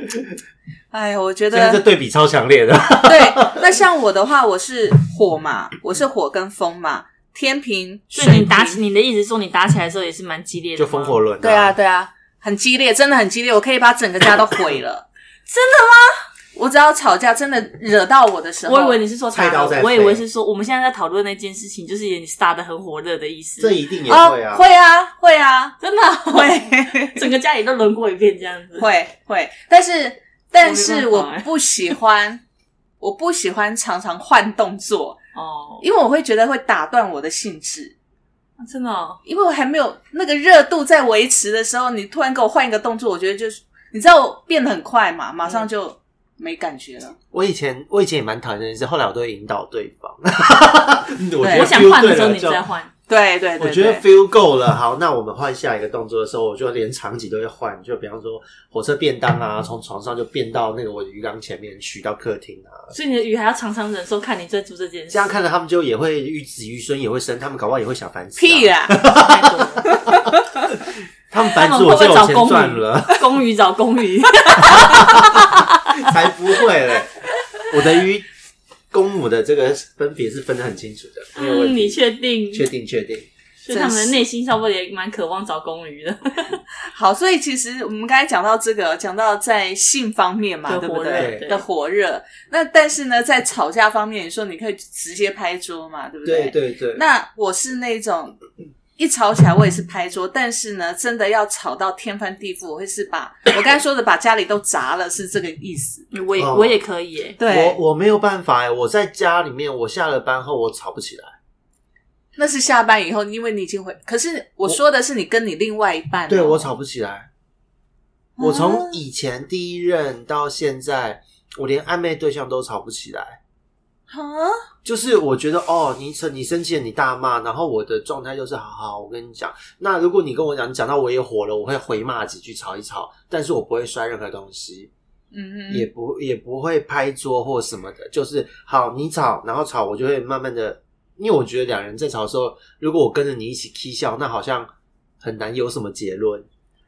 哎呀，我觉这个这得对比超强烈的。对。那像我的话，我是火嘛，我是火跟风嘛，天平、所以你打起你的意思是说你打起来的时候也是蛮激烈的就，风火轮、对啊，，对啊，很激烈，真的很激烈，我可以把整个家都毁了。真的吗？我只要吵架，真的惹到我的时候，我以为你是说打了，菜刀在我以为是说我们现在在讨论那件事情，就是你打的很火热的意思。这一定也啊会啊，会啊，会啊，真的啊？会。整个家里都轮过一遍这样子。会会，但是但是我不喜欢，我不喜欢常常换动作，哦，因为我会觉得会打断我的兴致。真的哦，因为我还没有那个热度在维持的时候，你突然给我换一个动作，我觉得就是你知道我变得很快嘛，马上就没感觉了。我以前我以前也蛮讨厌这件事，后来我都会引导对方。我觉得我想 feel 换的时候你再换。对对对我觉得对 feel 够了，好，那我们换下一个动作的时候，我就连场景都会换，就比方说火车便当啊，从床上就变到那个我的鱼缸前面去，到客厅啊，所以你的鱼还要常常忍受看你在做这件事，这样看着他们就也会鱼子鱼孙也会生，他们搞不好也会想繁殖、屁！啦！太多了。他们繁他殖我就有钱赚了，？公鱼找公鱼，才不会嘞！我的鱼公母的这个分别是分得很清楚的，没有问嗯，你确定？确定确定，所以他们的内心差不多也蛮渴望找公鱼的。好，所以其实我们刚才讲到这个，讲到在性方面嘛，对不对？对的火热。那但是呢，在吵架方面，你说你可以直接拍桌嘛，对不对对对对。那我是那种一吵起来我也是拍桌，但是呢，真的要吵到天翻地覆，我会是把我刚才说的把家里都砸了，是这个意思。我也哦我也可以耶，对，我我没有办法哎，我在家里面，我下了班后我吵不起来。那是下班以后，因为你已经回。可是我说的是你跟你另外一半哦、对我吵不起来。我啊从以前第一任到现在，我连暧昧对象都吵不起来。啊，就是我觉得哦，你生你生气了，你大骂，然后我的状态就是好好，我跟你讲，那如果你跟我讲，你讲到我也火了，我会回骂几句，吵一吵，但是我不会摔任何东西，嗯也不也不会拍桌或什么的，就是好你吵，然后吵，我就会慢慢的，因为我觉得两人在吵的时候，如果我跟着你一起 k 笑，那好像很难有什么结论，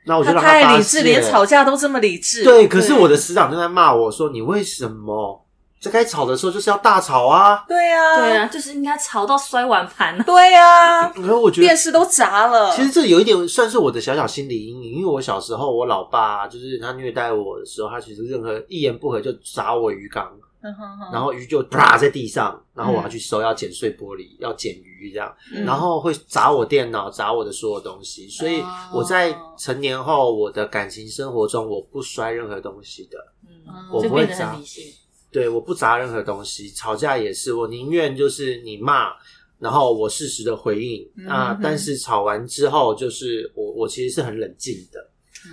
那我就他让发太理智，泄连吵架都这么理智。对，可是我的师长就在骂我说：“你为什么在该吵的时候就是要大吵啊对呀、对啊，就是应该吵到摔碗盘啊。对呀、？”然后我觉得电视都砸了。其实这有一点算是我的小小心理阴影，因为我小时候我老爸就是他虐待我的时候，他其实任何一言不合就砸我鱼缸，嗯哼哼然后鱼就啪在地上，然后我要去收，要剪碎玻璃，要捡鱼这样，嗯然后会砸我电脑，砸我的所有东西。所以哦我在成年后，我的感情生活中，我不摔任何东西的。嗯，我不会砸很理性。对，我不砸任何东西，吵架也是，我宁愿就是你骂，然后我适时的回应嗯啊、但是吵完之后，就是我我其实是很冷静的。嗯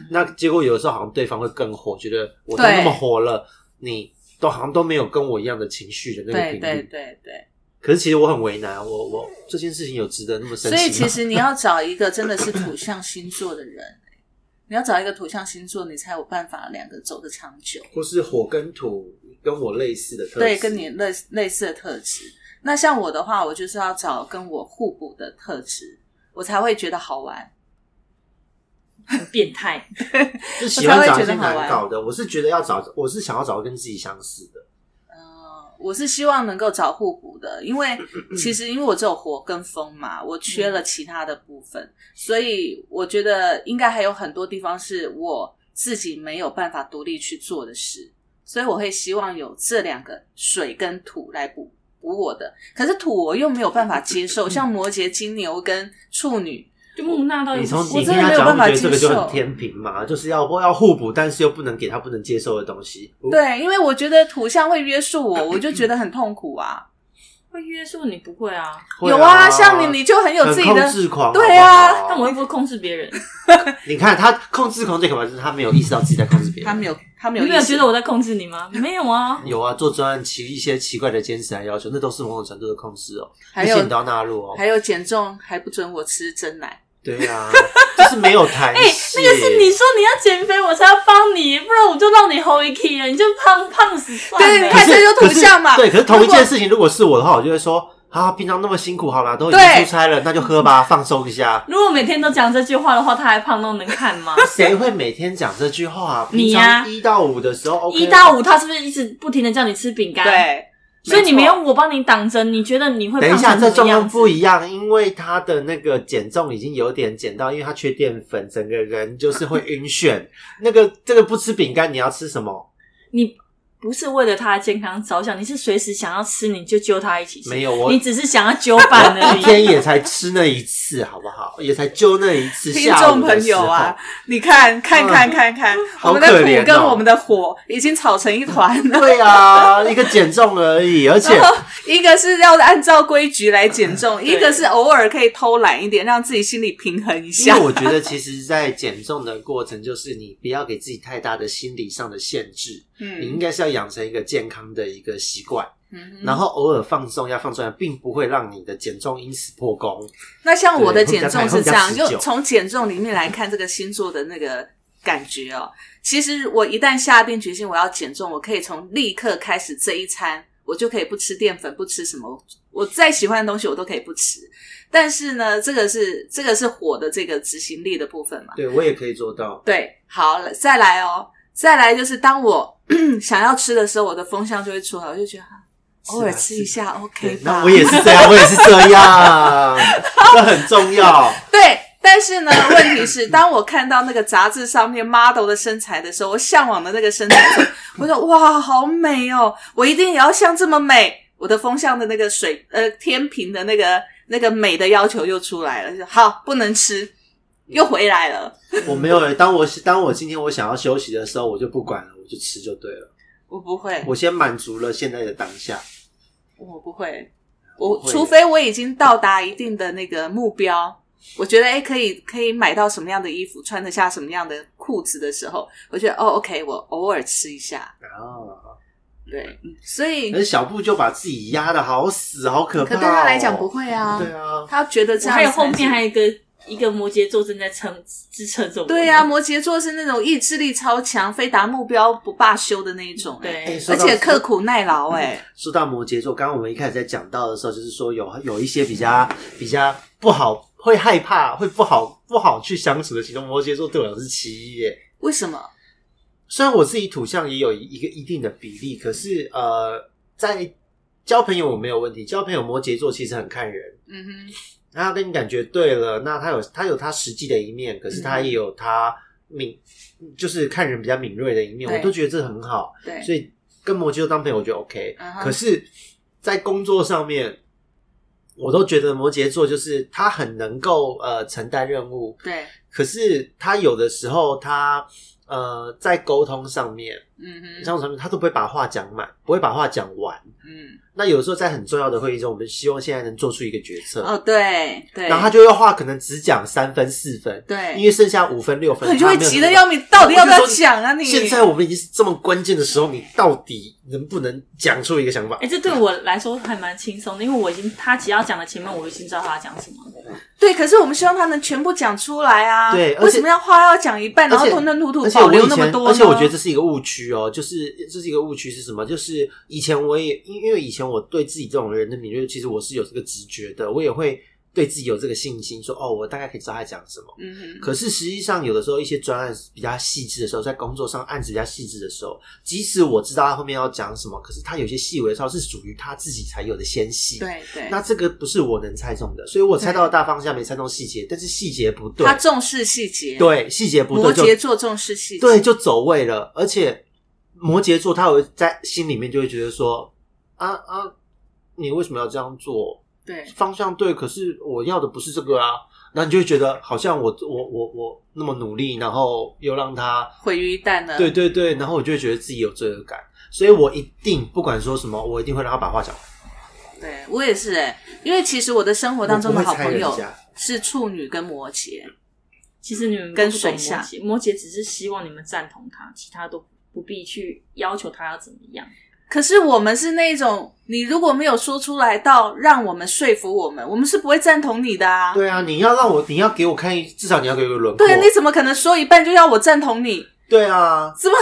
那结果有的时候好像对方会更火，觉得我都那么火了，你都好像都没有跟我一样的情绪的那个频率。对对对对，可是其实我很为难，我我这件事情有值得那么生气吗？所以其实你要找一个真的是土象星座的人，你要找一个土象星座，你才有办法两个走得长久。或是火跟土跟我类似的特质，对，跟你类类似的特质。那像我的话，我就是要找跟我互补的特质，我才会觉得好玩。很 变态，就喜欢我才找一些会觉得好玩难搞的。我是觉得要找，我是想要找跟自己相似的。呃，我是希望能够找互补的，因为其实因为我只有火跟风嘛，我缺了其他的部分，所以我觉得应该还有很多地方是我自己没有办法独立去做的事，所以我会希望有这两个水跟土来补补我的。可是土我又没有办法接受，像摩羯、金牛跟处女，就木讷到你从不行你听他讲，真的没有办法不觉得这个就接受很天平嘛？就是要要互补，但是又不能给他不能接受的东西。对，因为我觉得土象会约束我，我就觉得很痛苦啊。会约束你不会啊？有啊，像你你就很有自己的控制狂，对啊但我又不会控制别人，你看他控制狂最可怕就是他没有意识到自己在控制别人。他没有他没有你没有觉得我在控制你吗？没有啊。有啊，做专案奇一些奇怪的坚持来要求，那都是某种程度的控制哦，还有你都要纳入哦。还有减重还不准我吃真奶，对啊，就是没有弹 哎、性。那个是你说你要减肥，我才要帮你，不然我就让你 hold 一 k 了，你就胖胖死算了。对你看这就图像嘛对，可是同一件事情，如果是我的话，我就会说啊，平常那么辛苦，好啦，都已经对出差了，那就喝吧，放松一下。如果每天都讲这句话的话，他还胖都能看吗？谁会每天讲这句话？你呀一到五的时候，OK，一到五，他是不是一直不停的叫你吃饼干？，对，所以你没有有我帮你挡着，你觉得你会等一下，这？不一样，因为他的那个减重已经有点减到，因为他缺淀粉，整个人就是会晕眩。那个这个不吃饼干，你要吃什么？你不是为了他的健康着想，你是随时想要吃你就揪他一起吃。没有我你只是想要揪板而一已。天也才吃那一次，好不好？也才揪那一次。听下午的众朋友候啊，，你看看看看看，好我们的可怜哦苦跟我们的火已经吵成一团了。对啊，一个减重而已，而且然 后一个是要按照规矩来减重，一个是偶尔可以偷懒一点，让自己心里平衡一因下为。我觉得，其实，在减重的过程，就是你不要给自己太大的心理上的限制，嗯你应嗯该是要养成一个健康的一个习惯，嗯然后偶尔放松要放松，并不会让你的减重因此破功。那像我的减重是这样，就从减重里面来看这个星座的那个感觉哦。其实我一旦下定决心我要减重，我可以从立刻开始这一餐，我就可以不吃淀粉，不吃什么，我再喜欢的东西我都可以不吃。但是呢，这个是这个是火的这个执行力的部分嘛。对我也可以做到。对，好，再来哦，再来就是当我 想要吃的时候，我的风向就会出来，我就觉得啊偶尔吃一下 OK，吧。那我也是这样，我也是这样，这很重要。对，但是呢，问题是，当我看到那个杂志上面 model 的身材的时候，我向往的那个身材的时候，我说哇，好美哦，我一定也要像这么美。我的风向的那个水呃天平的那个那个美的要求又出来了，就好不能吃，又回来了。我没有，当我当我今天我想要休息的时候，我就不管了，我就吃就对了。我不会，我先满足了现在的当下。我不会，我除非我已经到达一定的那个目标，我觉得哎、诶可以可以买到什么样的衣服，穿得下什么样的裤子的时候，我觉得哦，OK，我偶尔吃一下，啊，对，嗯所以可是小布就把自己压的好死，好可怕、哦。可对他来讲不。会啊，对啊，他觉得这样我还有后面还有一个一个摩羯座正在撑支撑着我。对呀、摩羯座是那种意志力超强、非达目标不罢休的那一种、哎对而且刻苦耐劳、哎，说到摩羯座，刚刚我们一开始在讲到的时候，就是说有有一些比较比较不好，会害怕，会不好不好去相处的其中，摩羯座对我来说是其一耶。为什么？虽然我自己土象也有一个一定的比例，可是呃，在交朋友我没有问题。交朋友摩羯座其实很看人，嗯哼，他跟你感觉对了，那他有他有他实际的一面，可是他也有他敏，就是看人比较敏锐的一面，我都觉得这很好。对，所以跟摩羯座当朋友我觉得 OK，、嗯可是，在工作上面，我都觉得摩羯座就是他很能够呃承担任务，对，可是他有的时候他呃在沟通上面，嗯哼，相处上面他都不会把话讲满，不会把话讲完。嗯，那有的时候在很重要的会议中，我们希望现在能做出一个决策，哦，对对，然后他就要话可能只讲三分四分，对，因为剩下五分六分，你就会急得要命，到底要不要讲啊你？现在我们已经是这么关键的时候，你到底能不能讲出一个想法哎、？这对我来说还蛮轻松的，因为我已经他只要讲了前面，我已经知道他要讲什么。对，可是我们希望他能全部讲出来啊。对为什么要话要讲一半，然后吞吞吐吐而且保我，留那么多呢？而且我觉得这是一个误区哦，就是这是一个误区是什么？就是以前我也因因为以前我对自己这种人的敏锐，其实我是有这个直觉的，我也会对自己有这个信心，说哦，我大概可以知道他讲什么。嗯哼，可是实际上，有的时候一些专案比较细致的时候，在工作上案子比较细致的时候，即使我知道他后面要讲什么，可是他有些细微的时候是属于他自己才有的纤细。，对对，那这个不是我能猜中的，所以我猜到了大方向，没猜中细节，但是细节不对他，重视细节，，对细节不摩对就羯座重视细节，对，就走位了。而且摩羯座他会在心里面就会觉得说，啊啊，你为什么要这样做？对方向对，可是我要的不是这个啊。那你就会觉得好像我我我我那么努力，然后又让他毁于一旦了。对对对，然后我就会觉得自己有罪恶感，所以我一定不管说什么，我一定会让他把话讲完。对，我也是哎、因为其实我的生活当中的好朋友是处女跟摩羯，其实你们跟水象摩羯，摩羯只是希望你们赞同他，其他都不必去要求他要怎么样。可是我们是那种，你如果没有说出来到让我们说服我们，我们是不会赞同你的啊。对啊，你要让我，你要给我看，至少你要给我轮廓。对，你怎么可能说一半就要我赞同你？对啊，怎么？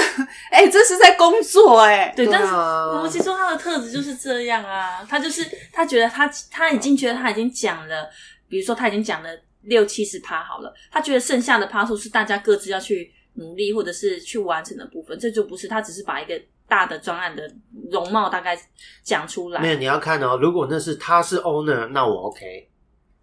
哎、这是在工作哎、对，对但是啊摩羯座他的特质就是这样啊，他就是他觉得他他已经觉得他已经讲了，比如说他已经讲了六七十趴好了，他觉得剩下的趴数是大家各自要去努力或者是去完成的部分，这就不是他只是把一个大的专案的容貌大概讲出来。没有，你要看哦。如果那是他是 owner，那我 OK。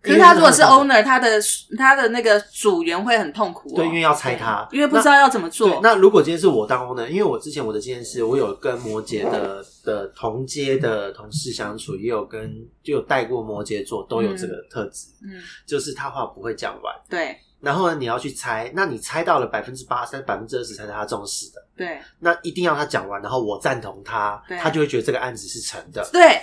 可是他如果是 owner，他的他的那个组员会很痛苦、哦，对，因为要猜他，因为不知道要怎么做。，那如果今天是我当 owner，因为我之前我的经验是，我有跟摩羯的的同阶的同事相处，也有跟就有带过摩羯座，都有这个特质，嗯，就是他话不会讲完。对然后呢，你要去猜，那你猜到了百分之八十、百分之二十才是他重视的，对。那一定要他讲完，然后我赞同他，他就会觉得这个案子是成的。对。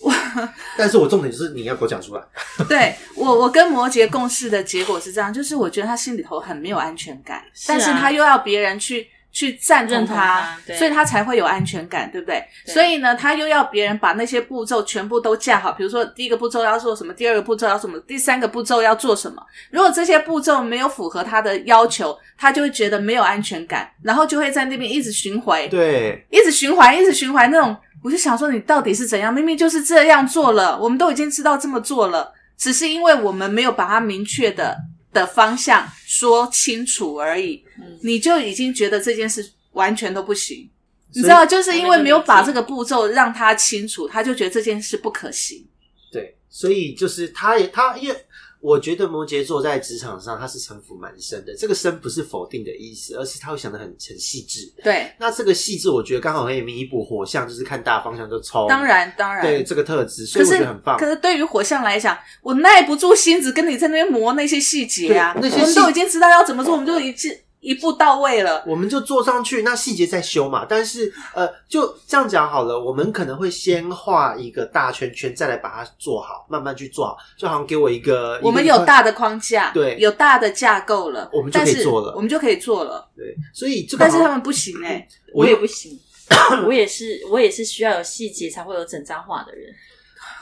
我 但是我重点就是你要给我讲出来，对，我我跟摩羯共事的结果是这样，就是我觉得他心里头很没有安全感，是啊。但是他又要别人去。去赞同认他所以他才会有安全感，对不对？对所以呢，他又要别人把那些步骤全部都架好，比如说第一个步骤要做什么，第二个步骤要什么，第三个步骤要做什么。如果这些步骤没有符合他的要求，他就会觉得没有安全感，然后就会在那边一直循环，对，一直循环，一直循环那种。我就想说，你到底是怎样？明明就是这样做了，我们都已经知道这么做了，只是因为我们没有把它明确的的方向说清楚而已，嗯你就已经觉得这件事完全都不行。你知道，就是因为没有把这个步骤让他清楚，他就觉得这件事不可行。对，所以就是他也他因为我觉得摩羯座在职场上他是城府蛮深的，这个深不是否定的意思，而是他会想的很很细致。对，那这个细致，我觉得刚好可以弥补火象，就是看大方向就冲。当然，当然，对这个特质，所以我觉得很棒。可是对于火象来讲，我耐不住心子跟你在那边磨那些细节啊。那些我们都已经知道要怎么做，我们就一致一步到位了。我们就做上去，那细节再修嘛。但是呃，就这样讲好了，我们可能会先画一个大圈圈，再来把它做好，慢慢去做好。就好像给我一个，我们有大的框架，对有大的架构了，我们就可以做了我们就可以做了。对，所以这个但是他们不行哎、我也不行，我也是，我也是需要有细节才会有整张画的人。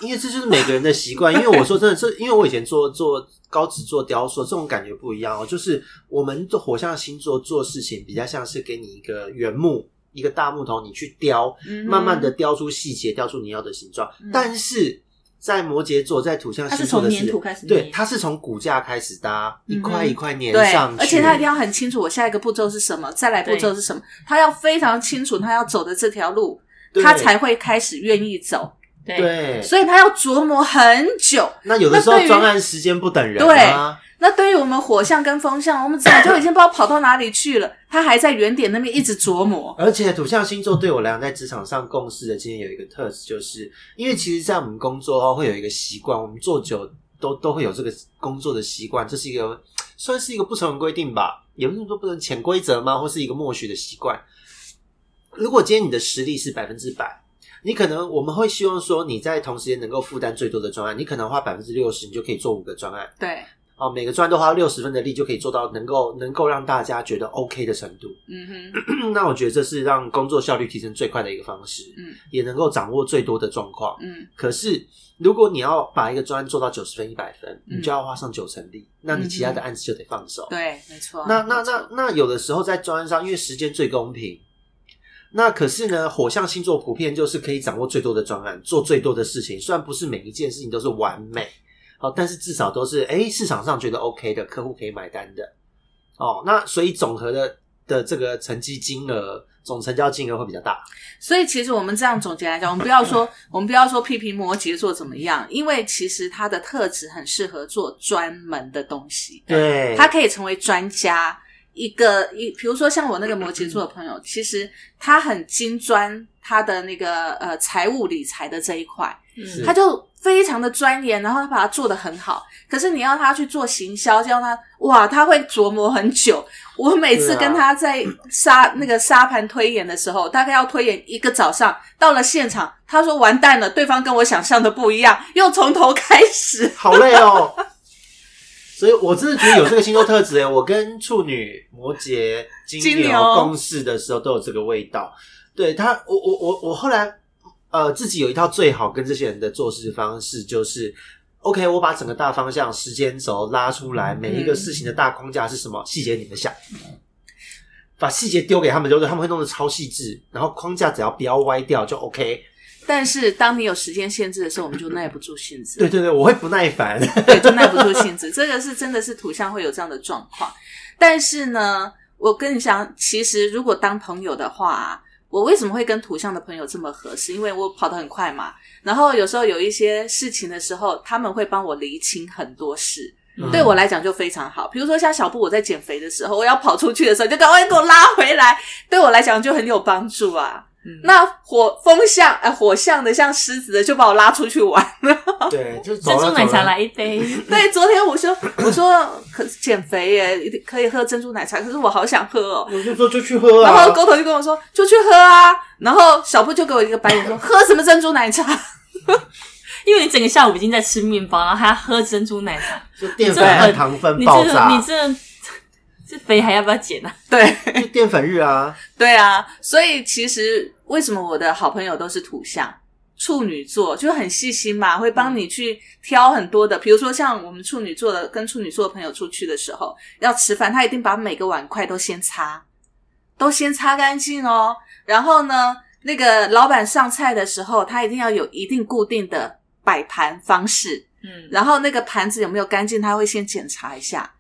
因为这就是每个人的习惯。因为我说真的，这因为我以前做做高职做雕塑，这种感觉不一样哦。就是我们做火象星座做事情，比较像是给你一个原木。一个大木头，你去雕，嗯慢慢的雕出细节，雕出你要的形状。嗯但是在摩羯座，在土象它是星座的从粘土开始对，它是从骨架开始搭，一块一块粘上，去，而且他一定要很清楚我下一个步骤是什么，再来步骤是什么，他要非常清楚他要走的这条路，对他才会开始愿意走，对，对。所以他要琢磨很久。那有的时候专案时间不等人对啊，那对于我们火象跟风象，我们早就已经不知道跑到哪里去了，他还在原点那边一直琢磨。而且土象星座对我来讲，在职场上共事的经验有一个特质，就是因为其实，在我们工作后会有一个习惯，我们做久都都会有这个工作的习惯，这是一个算是一个不成文规定吧，也不是说不能潜规则吗？或是一个默许的习惯。如果今天你的实力是百分之百，你可能我们会希望说你在同时间能够负担最多的专案，你可能花百分之六十，你就可以做五个专案。对，哦，每个专案都花六十分的力，就可以做到能够能够让大家觉得 OK 的程度。嗯哼，那我觉得这是让工作效率提升最快的一个方式，嗯也能够掌握最多的状况。嗯可是，如果你要把一个专案做到九十分、一百分，嗯你就要花上九成力，那你其他的案子就得放手。对，没错。那那那那有的时候在专案上，因为时间最公平，那可是呢，火象星座普遍就是可以掌握最多的专案，做最多的事情。虽然不是每一件事情都是完美，哦，但是至少都是诶市场上觉得 OK 的，客户可以买单的。哦，那所以总和的的这个成绩金额，总成交金额会比较大。所以其实我们这样总结来讲，我们不要说我们不要说批评摩羯座怎么样，因为其实他的特质很适合做专门的东西，对，他可以成为专家，一个一，比如说像我那个摩羯座的朋友，其实他很精专他的那个呃财务理财的这一块，是他就非常的钻研，然后他把它做得很好。可是你要他去做行销，叫他哇，他会琢磨很久。我每次跟他在沙那个沙盘推演的时候，大概要推演一个早上，到了现场，他说完蛋了，对方跟我想象的不一样，又从头开始。好累哦。所以我真的觉得有这个星座特质诶，我跟处女、摩羯、金牛金牛共事的时候都有这个味道。对他，我我我我后来呃自己有一套最好跟这些人的做事方式，就是。OK，我把整个大方向、时间轴拉出来，每一个事情的大框架是什么，细节你们想，把细节丢给他们就是，他们会弄得超细致，然后框架只要不要歪掉就 OK。但是当你有时间限制的时候，我们就耐不住性子。对对对，我会不耐烦。对，就耐不住性子。这个是真的是土象会有这样的状况。但是呢，我跟你讲，其实如果当朋友的话，我为什么会跟土象的朋友这么合适？因为我跑得很快嘛，然后有时候有一些事情的时候，他们会帮我厘清很多事。嗯对我来讲就非常好，比如说像小布，我在减肥的时候，我要跑出去的时候，就赶快给我拉回来，对我来讲就很有帮助啊。嗯。那火风象呃火象的像狮子的就把我拉出去玩了，对，就珍珠奶茶来一杯，对，昨天我说我说可减肥耶，可以喝珍珠奶茶，可是我好想喝哦。我就说就去喝然啊后。狗头就跟我说就去喝啊，然后小布就给我一个白眼说喝什么珍珠奶茶？因为你整个下午已经在吃面包，然后还要喝珍珠奶茶，就淀粉和糖分你这爆炸，你这这肥还要不要减啊？对 就淀粉日啊，对啊，所以其实为什么我的好朋友都是土象？处女座就很细心嘛，会帮你去挑很多的，比如说像我们处女座的跟处女座的朋友出去的时候要吃饭，他一定把每个碗筷都先擦，都先擦干净哦。然后呢，那个老板上菜的时候，他一定要有一定固定的摆盘方式，嗯，然后那个盘子有没有干净，他会先检查一下。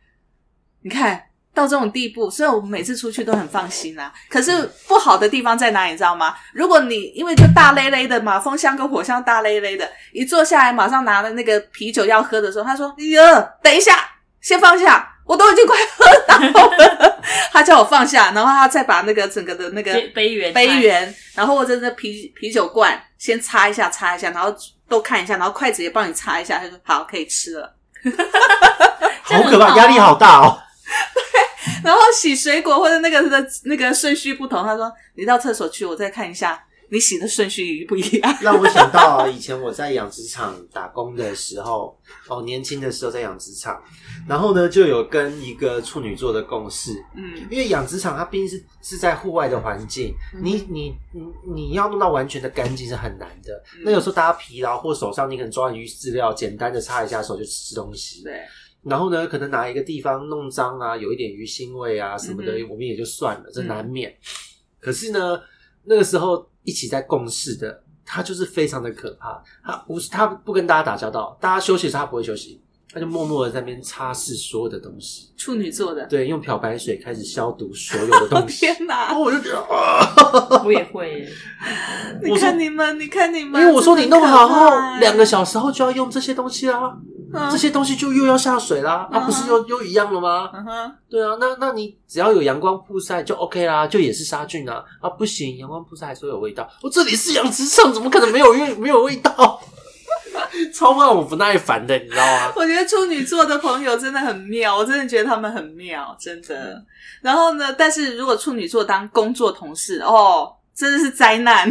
你看到这种地步，所以我们每次出去都很放心啊。可是不好的地方在哪里，你知道吗？如果你因为就大勒勒的嘛，风箱跟火箱大勒勒的，一坐下来马上拿了那个啤酒要喝的时候，他说：“呀，等一下，先放下。”我都已经快喝到了，他叫我放下，然后他再把那个整个的那个杯杯圆杯圆，然后或者那啤啤酒罐，先擦一下，擦一下，然后都看一下，然后筷子也帮你擦一下，他说好，可以吃了。好可怕，压力好大哦。然后洗水果或者那个的那个顺序不同，他说你到厕所去，我再看一下你洗的顺序不一样。让我想到啊以前我在养殖场打工的时候，哦，年轻的时候在养殖场，然后呢就有跟一个处女座的共事，嗯因为养殖场它毕竟是是在户外的环境，你你你你要弄到完全的干净是很难的。那有时候大家疲劳或手上你可能抓鱼饲料，简单的擦一下手就吃东西。对，然后呢，可能哪一个地方弄脏啊，有一点鱼腥味啊什么的，嗯我们也就算了，这难免。可是呢，那个时候一起在共事的，他就是非常的可怕。他不是他不跟大家打交道，大家休息的时候他不会休息，他就默默的在那边擦拭所有的东西，处女座的。对，用漂白水开始消毒所有的东西。天然哪！后我就觉得啊，我也会耶，你看你们，你看你们因们，为我说你弄好后，两个，小时后就要用这些东西啦，嗯这些东西就又要下水啦，啊，不是又又一样了吗？嗯哼，对啊，那那你只要有阳光曝晒就 OK 啦，就也是杀菌啊啊，不行，阳光曝晒还是会有味道。我这里是养殖场，怎么可能没有味没有味道？超怕我不耐烦的，你知道吗？我觉得处女座的朋友真的很妙，我真的觉得他们很妙，真的。然后呢，但是如果处女座当工作同事，哦，真的是灾难，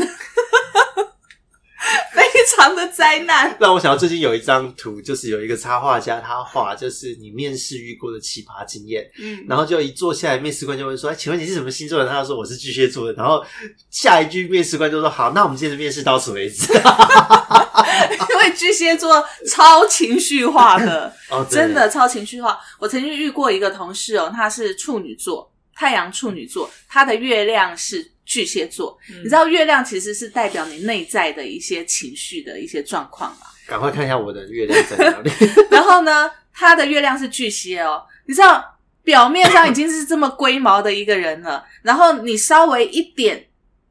非常的灾难。让我想到最近有一张图，就是有一个插画家他画，就是你面试遇过的奇葩经验，嗯，然后就一坐下来，面试官就会说：“哎，请问你是什么星座的？”他就说：“我是巨蟹座的。”然后下一句面试官就说：“好，那我们今天的面试到此为止。因为巨蟹座超情绪化的，”哦，真的超情绪化。我曾经遇过一个同事哦，他是处女座，太阳处女座，他的月亮是巨蟹座。你知道月亮其实是代表你内在的一些情绪的一些状况嘛？赶快看一下我的月亮在哪里。然后呢，他的月亮是巨蟹哦，你知道表面上已经是这么龟毛的一个人了，然后你稍微一点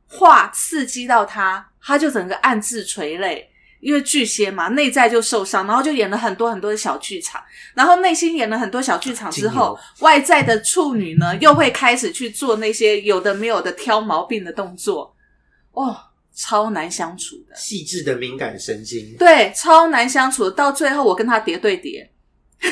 话刺激到他，他就整个暗自垂泪。因为巨蟹嘛，内在就受伤，然后就演了很多很多的小剧场，然后内心演了很多小剧场之后，外在的处女呢又会开始去做那些有的没有的挑毛病的动作，哦，超难相处的，细致的敏感神经，对，超难相处。到最后我跟他叠对叠，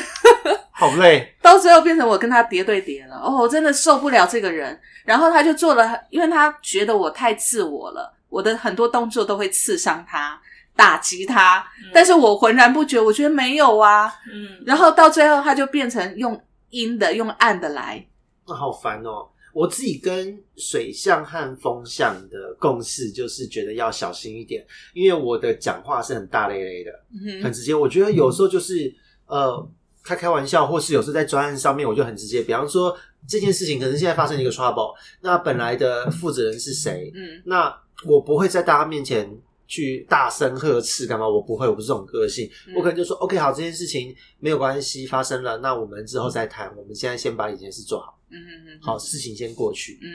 好累。到最后变成我跟他叠对叠了，哦，我真的受不了这个人。然后他就做了，因为他觉得我太自我了，我的很多动作都会刺伤他。打击他，但是我浑然不觉，我觉得没有啊。嗯，然后到最后，他就变成用阴的、用暗的来。那好烦哦！我自己跟水象和风象的共识就是觉得要小心一点，因为我的讲话是很大咧咧的，嗯很直接。我觉得有时候就是呃开开玩笑，或是有时候在专案上面，我就很直接。比方说这件事情可能现在发生一个 trouble，那本来的负责人是谁？嗯那我不会在大家面前去大声呵斥干嘛？我不会，我不是这种个性。嗯我可能就说 OK，好，这件事情没有关系，发生了，那我们之后再谈。我们现在先把以前事做好，嗯嗯嗯，好，事情先过去。嗯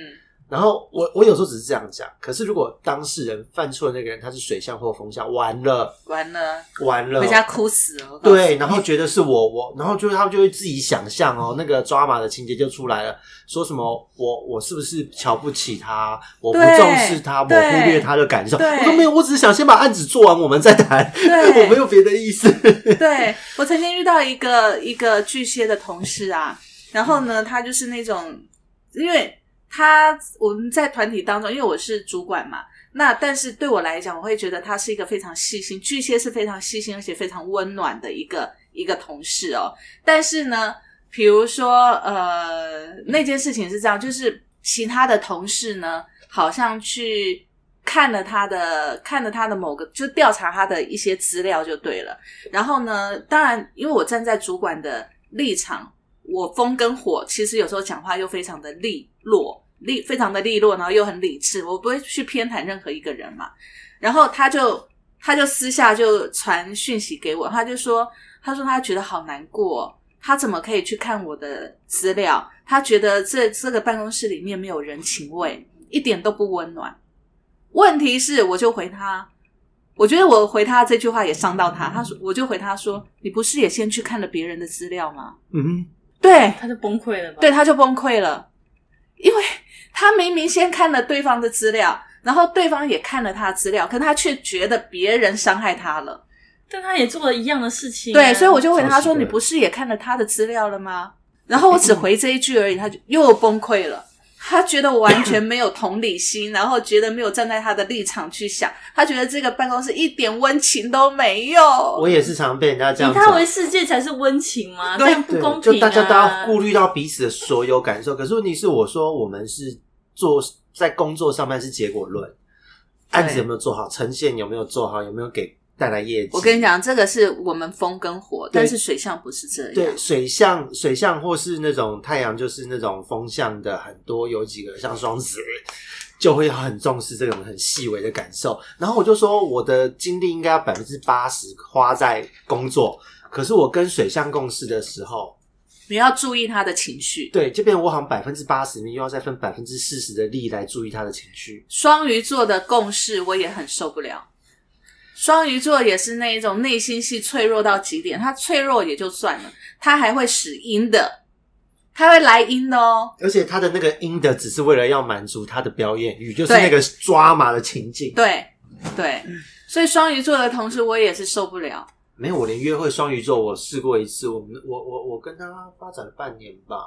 然后我我有时候只是这样讲，可是如果当事人犯错的那个人他是水象或风象，完了完了，完了，回家哭死了。对，然后觉得是我我，然后就是他们就会自己想象哦，那个抓马的情节就出来了，说什么我我是不是瞧不起他，我不重视他，我忽略他的感受。我说没有，我只是想先把案子做完，我们再谈，对我没有别的意思。对我曾经遇到一个一个巨蟹的同事啊，然后呢，他就是那种，因为他我们在团体当中，因为我是主管嘛，那但是对我来讲，我会觉得他是一个非常细心，巨蟹是非常细心而且非常温暖的一个一个同事哦。但是呢，比如说呃，那件事情是这样，就是其他的同事呢，好像去。看了他的，看了他的某个，就调查他的一些资料就对了。然后呢，当然，因为我站在主管的立场，我风跟火，其实有时候讲话又非常的利落，利非常的利落，然后又很理智，我不会去偏袒任何一个人嘛。然后他就他就私下就传讯息给我，他就说，他说他觉得好难过，他怎么可以去看我的资料？他觉得这这个办公室里面没有人情味，一点都不温暖。问题是，我就回他，我觉得我回他这句话也伤到他。他说，我就回他说：“你不是也先去看了别人的资料吗嗯，？”对，他就崩溃了吧？对，，他就崩溃了，因为他明明先看了对方的资料，然后对方也看了他的资料，可他却觉得别人伤害他了。但他也做了一样的事情啊、对，所以我就回他说：“超奇怪你不是也看了他的资料了吗？”然后我只回这一句而已，他就又崩溃了。他觉得我完全没有同理心，然后觉得没有站在他的立场去想，他觉得这个办公室一点温情都没有。我也是常被人家这样以他为。世界才是温情吗？对这样不对，公平、啊、就大家都要顾虑到彼此的所有感受。可是问题是，我说我们是做在工作上面是结果论，案子有没有做好，呈现有没有做好，有没有给带来业绩？我跟你讲，这个是我们风跟火，但是水象不是这样。对，水象、水象或是那种太阳，就是那种风象的很多，有几个像双子，就会很重视这种很细微的感受。然后我就说，我的精力应该要百分之八十花在工作，可是我跟水象共事的时候，你要注意他的情绪。对，这边我好像百分之八十你又要再分百分之四十的力来注意他的情绪。双鱼座的共事我也很受不了。双鱼座也是那一种内心戏脆弱到极点，他脆弱也就算了，他还会使阴的，他会来阴的哦。而且他的那个阴的，只是为了要满足他的表演欲，就是那个抓马的情境。对对，所以双鱼座的同事我也是受不了。没有，我连约会双鱼座我试过一次，我们我我我跟他发展了半年吧，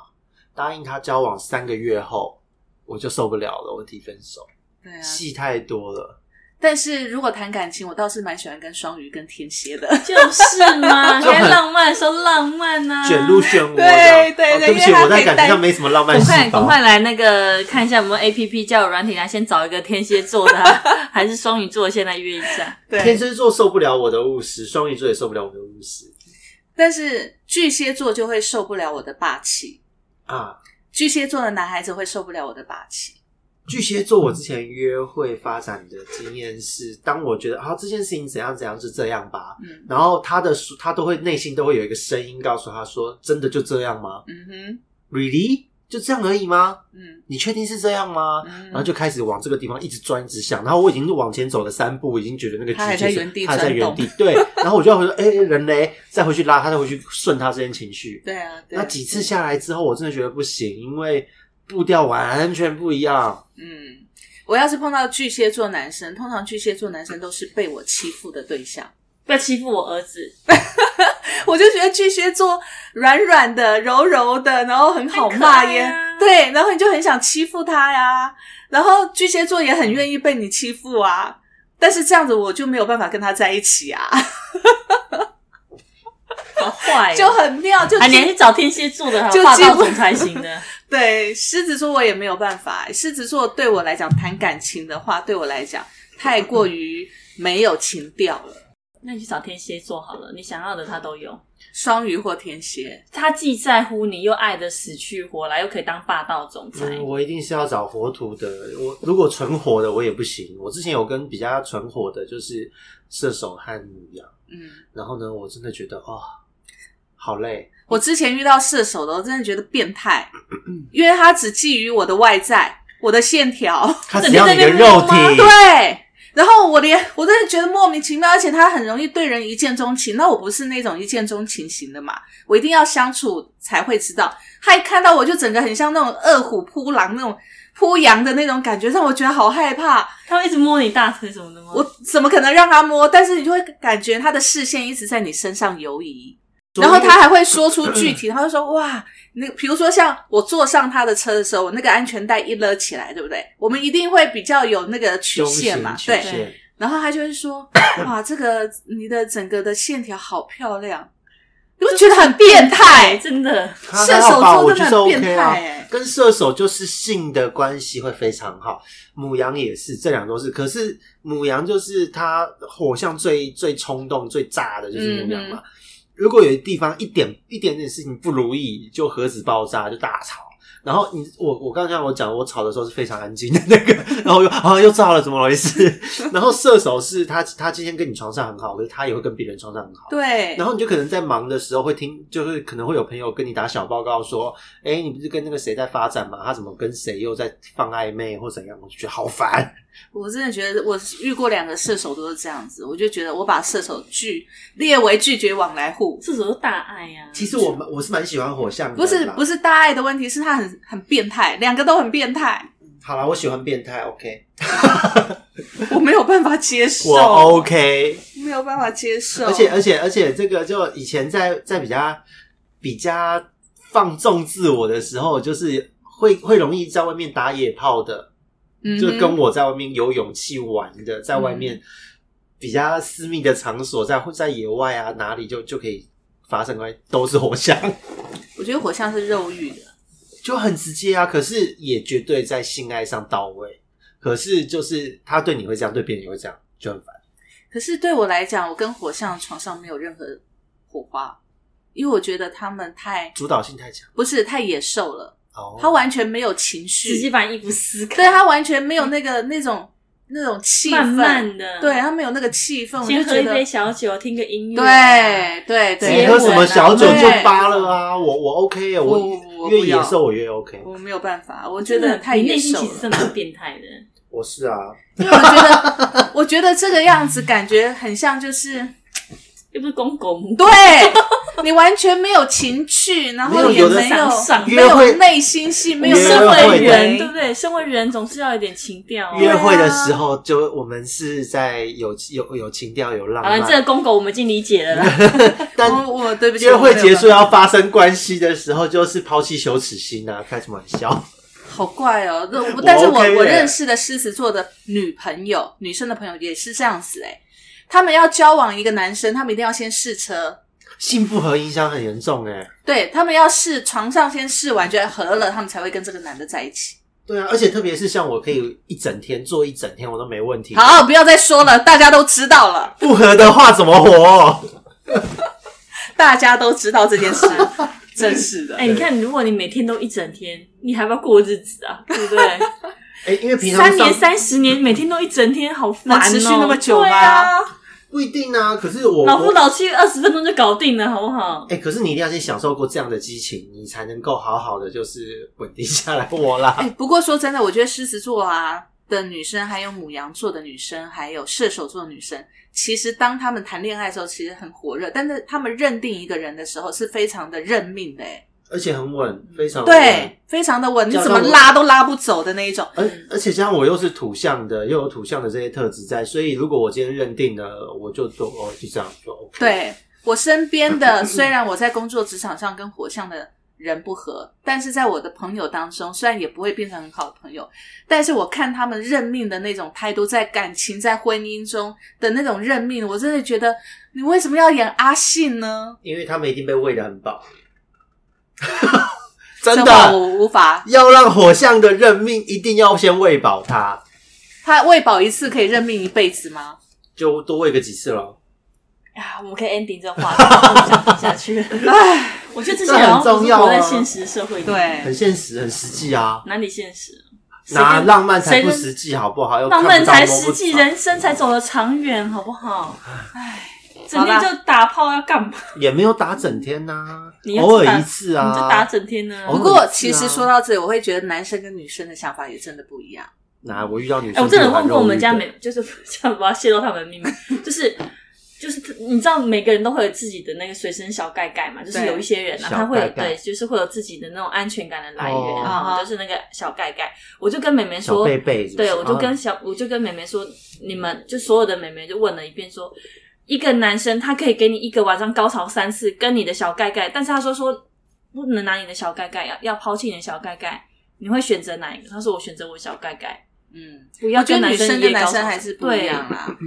答应他交往三个月后，我就受不了了，我提分手，对啊，戏太多了。但是如果谈感情，我倒是蛮喜欢跟双鱼跟天蝎的。就是嘛，该浪漫的时候浪漫呐、啊，卷入漩涡，对对对哦对不起，我在感情上没什么浪漫赶快细胞。赶快来那个看一下有没有 A P P 交友软体来，先找一个天蝎座的啊、还是双鱼座的，现在约一下。对天，蝎座受不了我的务实，双鱼座也受不了我的务实但是巨蟹座就会受不了我的霸气，啊。巨蟹座的男孩子会受不了我的霸气。巨蟹座，我之前约会发展的经验是，当我觉得啊这件事情怎样怎样是这样吧，嗯然后他的他都会内心都会有一个声音告诉他说：“真的就这样吗嗯哼，？Really？就这样而已吗？嗯你确定是这样吗？嗯然后就开始往这个地方一直钻，一直想。然后我已经往前走了三步，已经觉得那个他还局限是在原地他还在原地。对，然后我就要回说，哎、人嘞，再回去拉他，再回去顺他这些情绪。对啊，对那几次下来之后，我真的觉得不行，因为步调完全不一样。嗯，我要是碰到巨蟹座男生，通常巨蟹座男生都是被我欺负的对象。不要欺负我儿子，我就觉得巨蟹座软软的、柔柔的，然后很好骂也、很可爱啊对，然后你就很想欺负他呀。然后巨蟹座也很愿意被你欺负啊，但是这样子我就没有办法跟他在一起啊，好坏、哦，就很妙。就啊，你还是找天蝎座的，还就基本有霸道总裁型的。对狮子座我也没有办法，狮子座对我来讲谈感情的话，对我来讲太过于没有情调了。那你去找天蝎座好了，你想要的他都有。双鱼或天蝎，他既在乎你，又爱的死去活来，又可以当霸道总裁。嗯，我一定是要找火土的。我如果纯火的，我也不行。我之前有跟比较纯火的，就是射手和母羊。嗯，然后呢，我真的觉得哦，好累。我之前遇到射手的，我真的觉得变态，因为他只觊觎我的外在，我的线条，他只要你的肉整天在那边摸体，对。然后我连我真的觉得莫名其妙，而且他很容易对人一见钟情。那我不是那种一见钟情型的嘛，我一定要相处才会知道。他一看到我就整个很像那种饿虎扑狼那种扑羊的那种感觉，让我觉得好害怕。他会一直摸你大腿什么的吗？我怎么可能让他摸？但是你就会感觉他的视线一直在你身上游移。然后他还会说出具 体，他会说：“哇，那个比如说像我坐上他的车的时候，我那个安全带一勒起来，对不对？我们一定会比较有那个曲胸线嘛，对。然后他就会说：哇，这个你的整个的线条好漂亮，你会觉得很变态。真的。射手座真的我觉得很变 OK 啊态欸。跟射手就是性的关系会非常好，母羊也是，这两个都是。可是母羊就是他火象最最冲动、最炸的就是母羊嗯嘛。如果有地方一点一点点事情不如意，就核子爆炸，就大吵。然后你我我刚刚我讲，我吵的时候是非常安静的那个，然后又啊又炸了，怎么回事？然后射手是他他今天跟你床上很好，可是他也会跟别人床上很好。对，然后你就可能在忙的时候会听，就是可能会有朋友跟你打小报告说，哎，你不是跟那个谁在发展吗？他怎么跟谁又在放暧昧或怎样？我就觉得好烦。我真的觉得我遇过两个射手都是这样子，我就觉得我把射手拒列为拒绝往来户。射手都大爱呀、其实我蛮我是蛮喜欢火象的，不是不是大爱的问题，是他很很变态，两个都很变态，好了，我喜欢变态，OK，我没有办法接受，我 OK。没有办法接受，而且而且而且这个就以前在在比较比较放纵自我的时候，就是会会容易在外面打野炮的，就跟我在外面有勇气玩的，在外面比较私密的场所，在在野外啊哪里就就可以发生关系，都是火象，我觉得火象是肉欲的，就很直接啊。可是也绝对在性爱上到位。可是就是他对你会这样，对别人也会这样，就很烦。可是对我来讲，我跟火象床上没有任何火花，因为我觉得他们太主导性太强不是太野兽了，哦。他完全没有情绪直接，把衣服撕开，对他完全没有那个那种那种气氛，慢慢的，对，他没有那个气氛，先喝一杯小酒，听个音乐啊、对对你对，接吻喝什么小酒就对扒了啊！我我 OK 啊，我越野兽我越 OK。我没有办法，我觉得太野你内心兽了。其实真的蛮变态的。我是啊，因为我觉得，我觉得这个样子感觉很像，就是又不是公狗母狗，对 你完全没有情趣，然后也没有没有内心戏，没有约身为人，为对不对？身为人总是要有点情调、哦。约会的时候就我们是在有有有情调有浪好了，漫，这个公狗我们已经理解了啦。但 我我对不起，约会结束要发生关系的时候，就是抛弃羞耻心啊！开什么玩笑？好怪哦。那但是我 OK 我认识的狮子座的女朋友，女生的朋友也是这样子哎。他们要交往一个男生，他们一定要先试车，性不合影响很严重哎。对他们要试床上先试完，觉得合了，他们才会跟这个男的在一起。对啊，而且特别是像我可以一整天做一整天，我都没问题。好，不要再说了，大家都知道了。不合的话怎么活？大家都知道这件事，真是的。哎、你看，如果你每天都一整天，你还要不要过日子啊？对不对？哎，因为平常三年、三十年，每天都一整天，好烦哦！能持续那么久吗对啊，不一定啊。可是我老夫老妻二十分钟就搞定了，好不好？哎、可是你一定要先享受过这样的激情，你才能够好好的就是稳定下来。我啦，哎，不过说真的，我觉得狮子座啊的女生，还有母羊座的女生，还有射手座的女生，其实当他们谈恋爱的时候，其实很火热，但是他们认定一个人的时候，是非常的认命的，哎，而且很稳，非常稳对，非常的稳，你怎么拉都拉不走的那一种。而而且加上我又是土象的，又有土象的这些特质在，所以如果我今天认定了，我就做哦，就这样做 OK。，对我身边的，虽然我在工作职场上跟火象的人不合，但是在我的朋友当中，虽然也不会变成很好的朋友，但是我看他们认命的那种态度，在感情、在婚姻中的那种认命，我真的觉得，你为什么要演阿信呢？因为他们一定被喂的很饱，真的我无法。要让火象的任命，一定要先喂饱他，他喂饱一次可以任命一辈子吗？就多喂个几次咯。啊，我们可以 ending 这个话题，我不下去了。唉，我觉得这些好像不是活在现实社会里，，对很，现实，很实际啊。哪里现实？哪浪漫才不实际，好不好？浪漫才实际，人生才走得长远，好不好？唉，整天就打炮要干嘛？也没有打整天呐、你要偶打尔一次啊。你就打整天呢？不过其实说到这里，我会觉得男生跟女生的想法也真的不一样。那我遇到女哎、生，我真的问过我们家没每，就是 这样，我要泄露他们的秘密，就是就是你知道每个人都会有自己的那个随身小盖盖嘛，就是有一些人啊，他会对，就是会有自己的那种安全感的来源，就是那个小盖盖。我就跟妹妹说，贝贝是是，对，我就跟啊小，我就跟妹妹说，你们就所有的妹妹就问了一遍说。一个男生他可以给你一个晚上高潮三次，跟你的小盖盖，但是他说说不能拿你的小盖盖，要要抛弃你的小盖盖，你会选择哪一个？他说我选择我的小盖盖，嗯，不要我觉得跟男女生跟男生还是不一样对啦，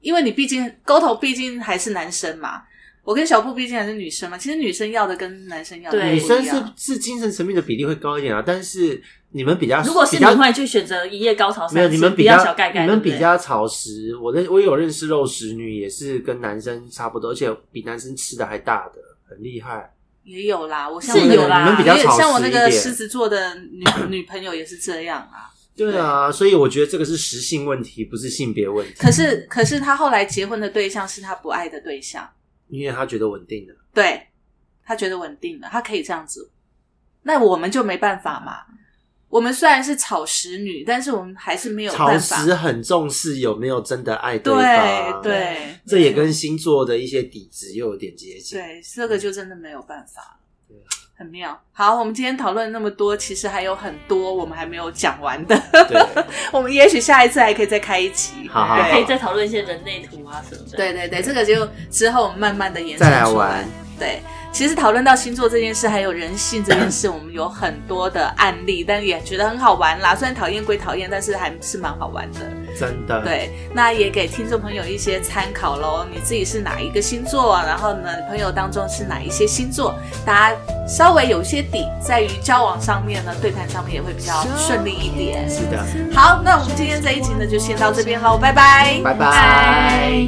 因为你毕竟沟头毕竟还是男生嘛，我跟小布毕竟还是女生嘛。其实女生要的跟男生要的对女生不一样是是精神层面的比例会高一点啊，但是你们比较，如果是你会去选择一夜高潮，没有你们不比较要小盖盖，你们对不对比较草食。我认我有认识肉食女，也是跟男生差不多，而且比男生吃的还大的，很厉害。也有啦。我像我那个是有啦你们比较也草像我那个食一点狮子座的女女朋友也是这样啊。对啊，所以我觉得这个是实性问题，不是性别问题。可是可是他后来结婚的对象是他不爱的对象，因为他觉得稳定了，对他觉得稳定了，他可以这样子。那我们就没办法嘛。我们虽然是草食女，但是我们还是没有草办法。食很重视有没有真的爱对方，，对这也跟星座的一些底子又有点接近。对，这个就真的没有办法对，很妙。好，我们今天讨论那么多，其实还有很多我们还没有讲完的。对，我们也许下一次还可以再开一集。好好可以再讨论一些人类图啊什么的。对对对，这个就之后我们慢慢的延伸再来玩。对，其实讨论到星座这件事，还有人性这件事，我们有很多的案例，但也觉得很好玩啦。虽然讨厌归讨厌，但是还是蛮好玩的。真的，对，那也给听众朋友一些参考喽。你自己是哪一个星座？然后呢，朋友当中是哪一些星座？大家稍微有一些底，在于交往上面呢，对谈上面也会比较顺利一点。是的，好，那我们今天这一集呢，就先到这边喽，拜拜，拜拜。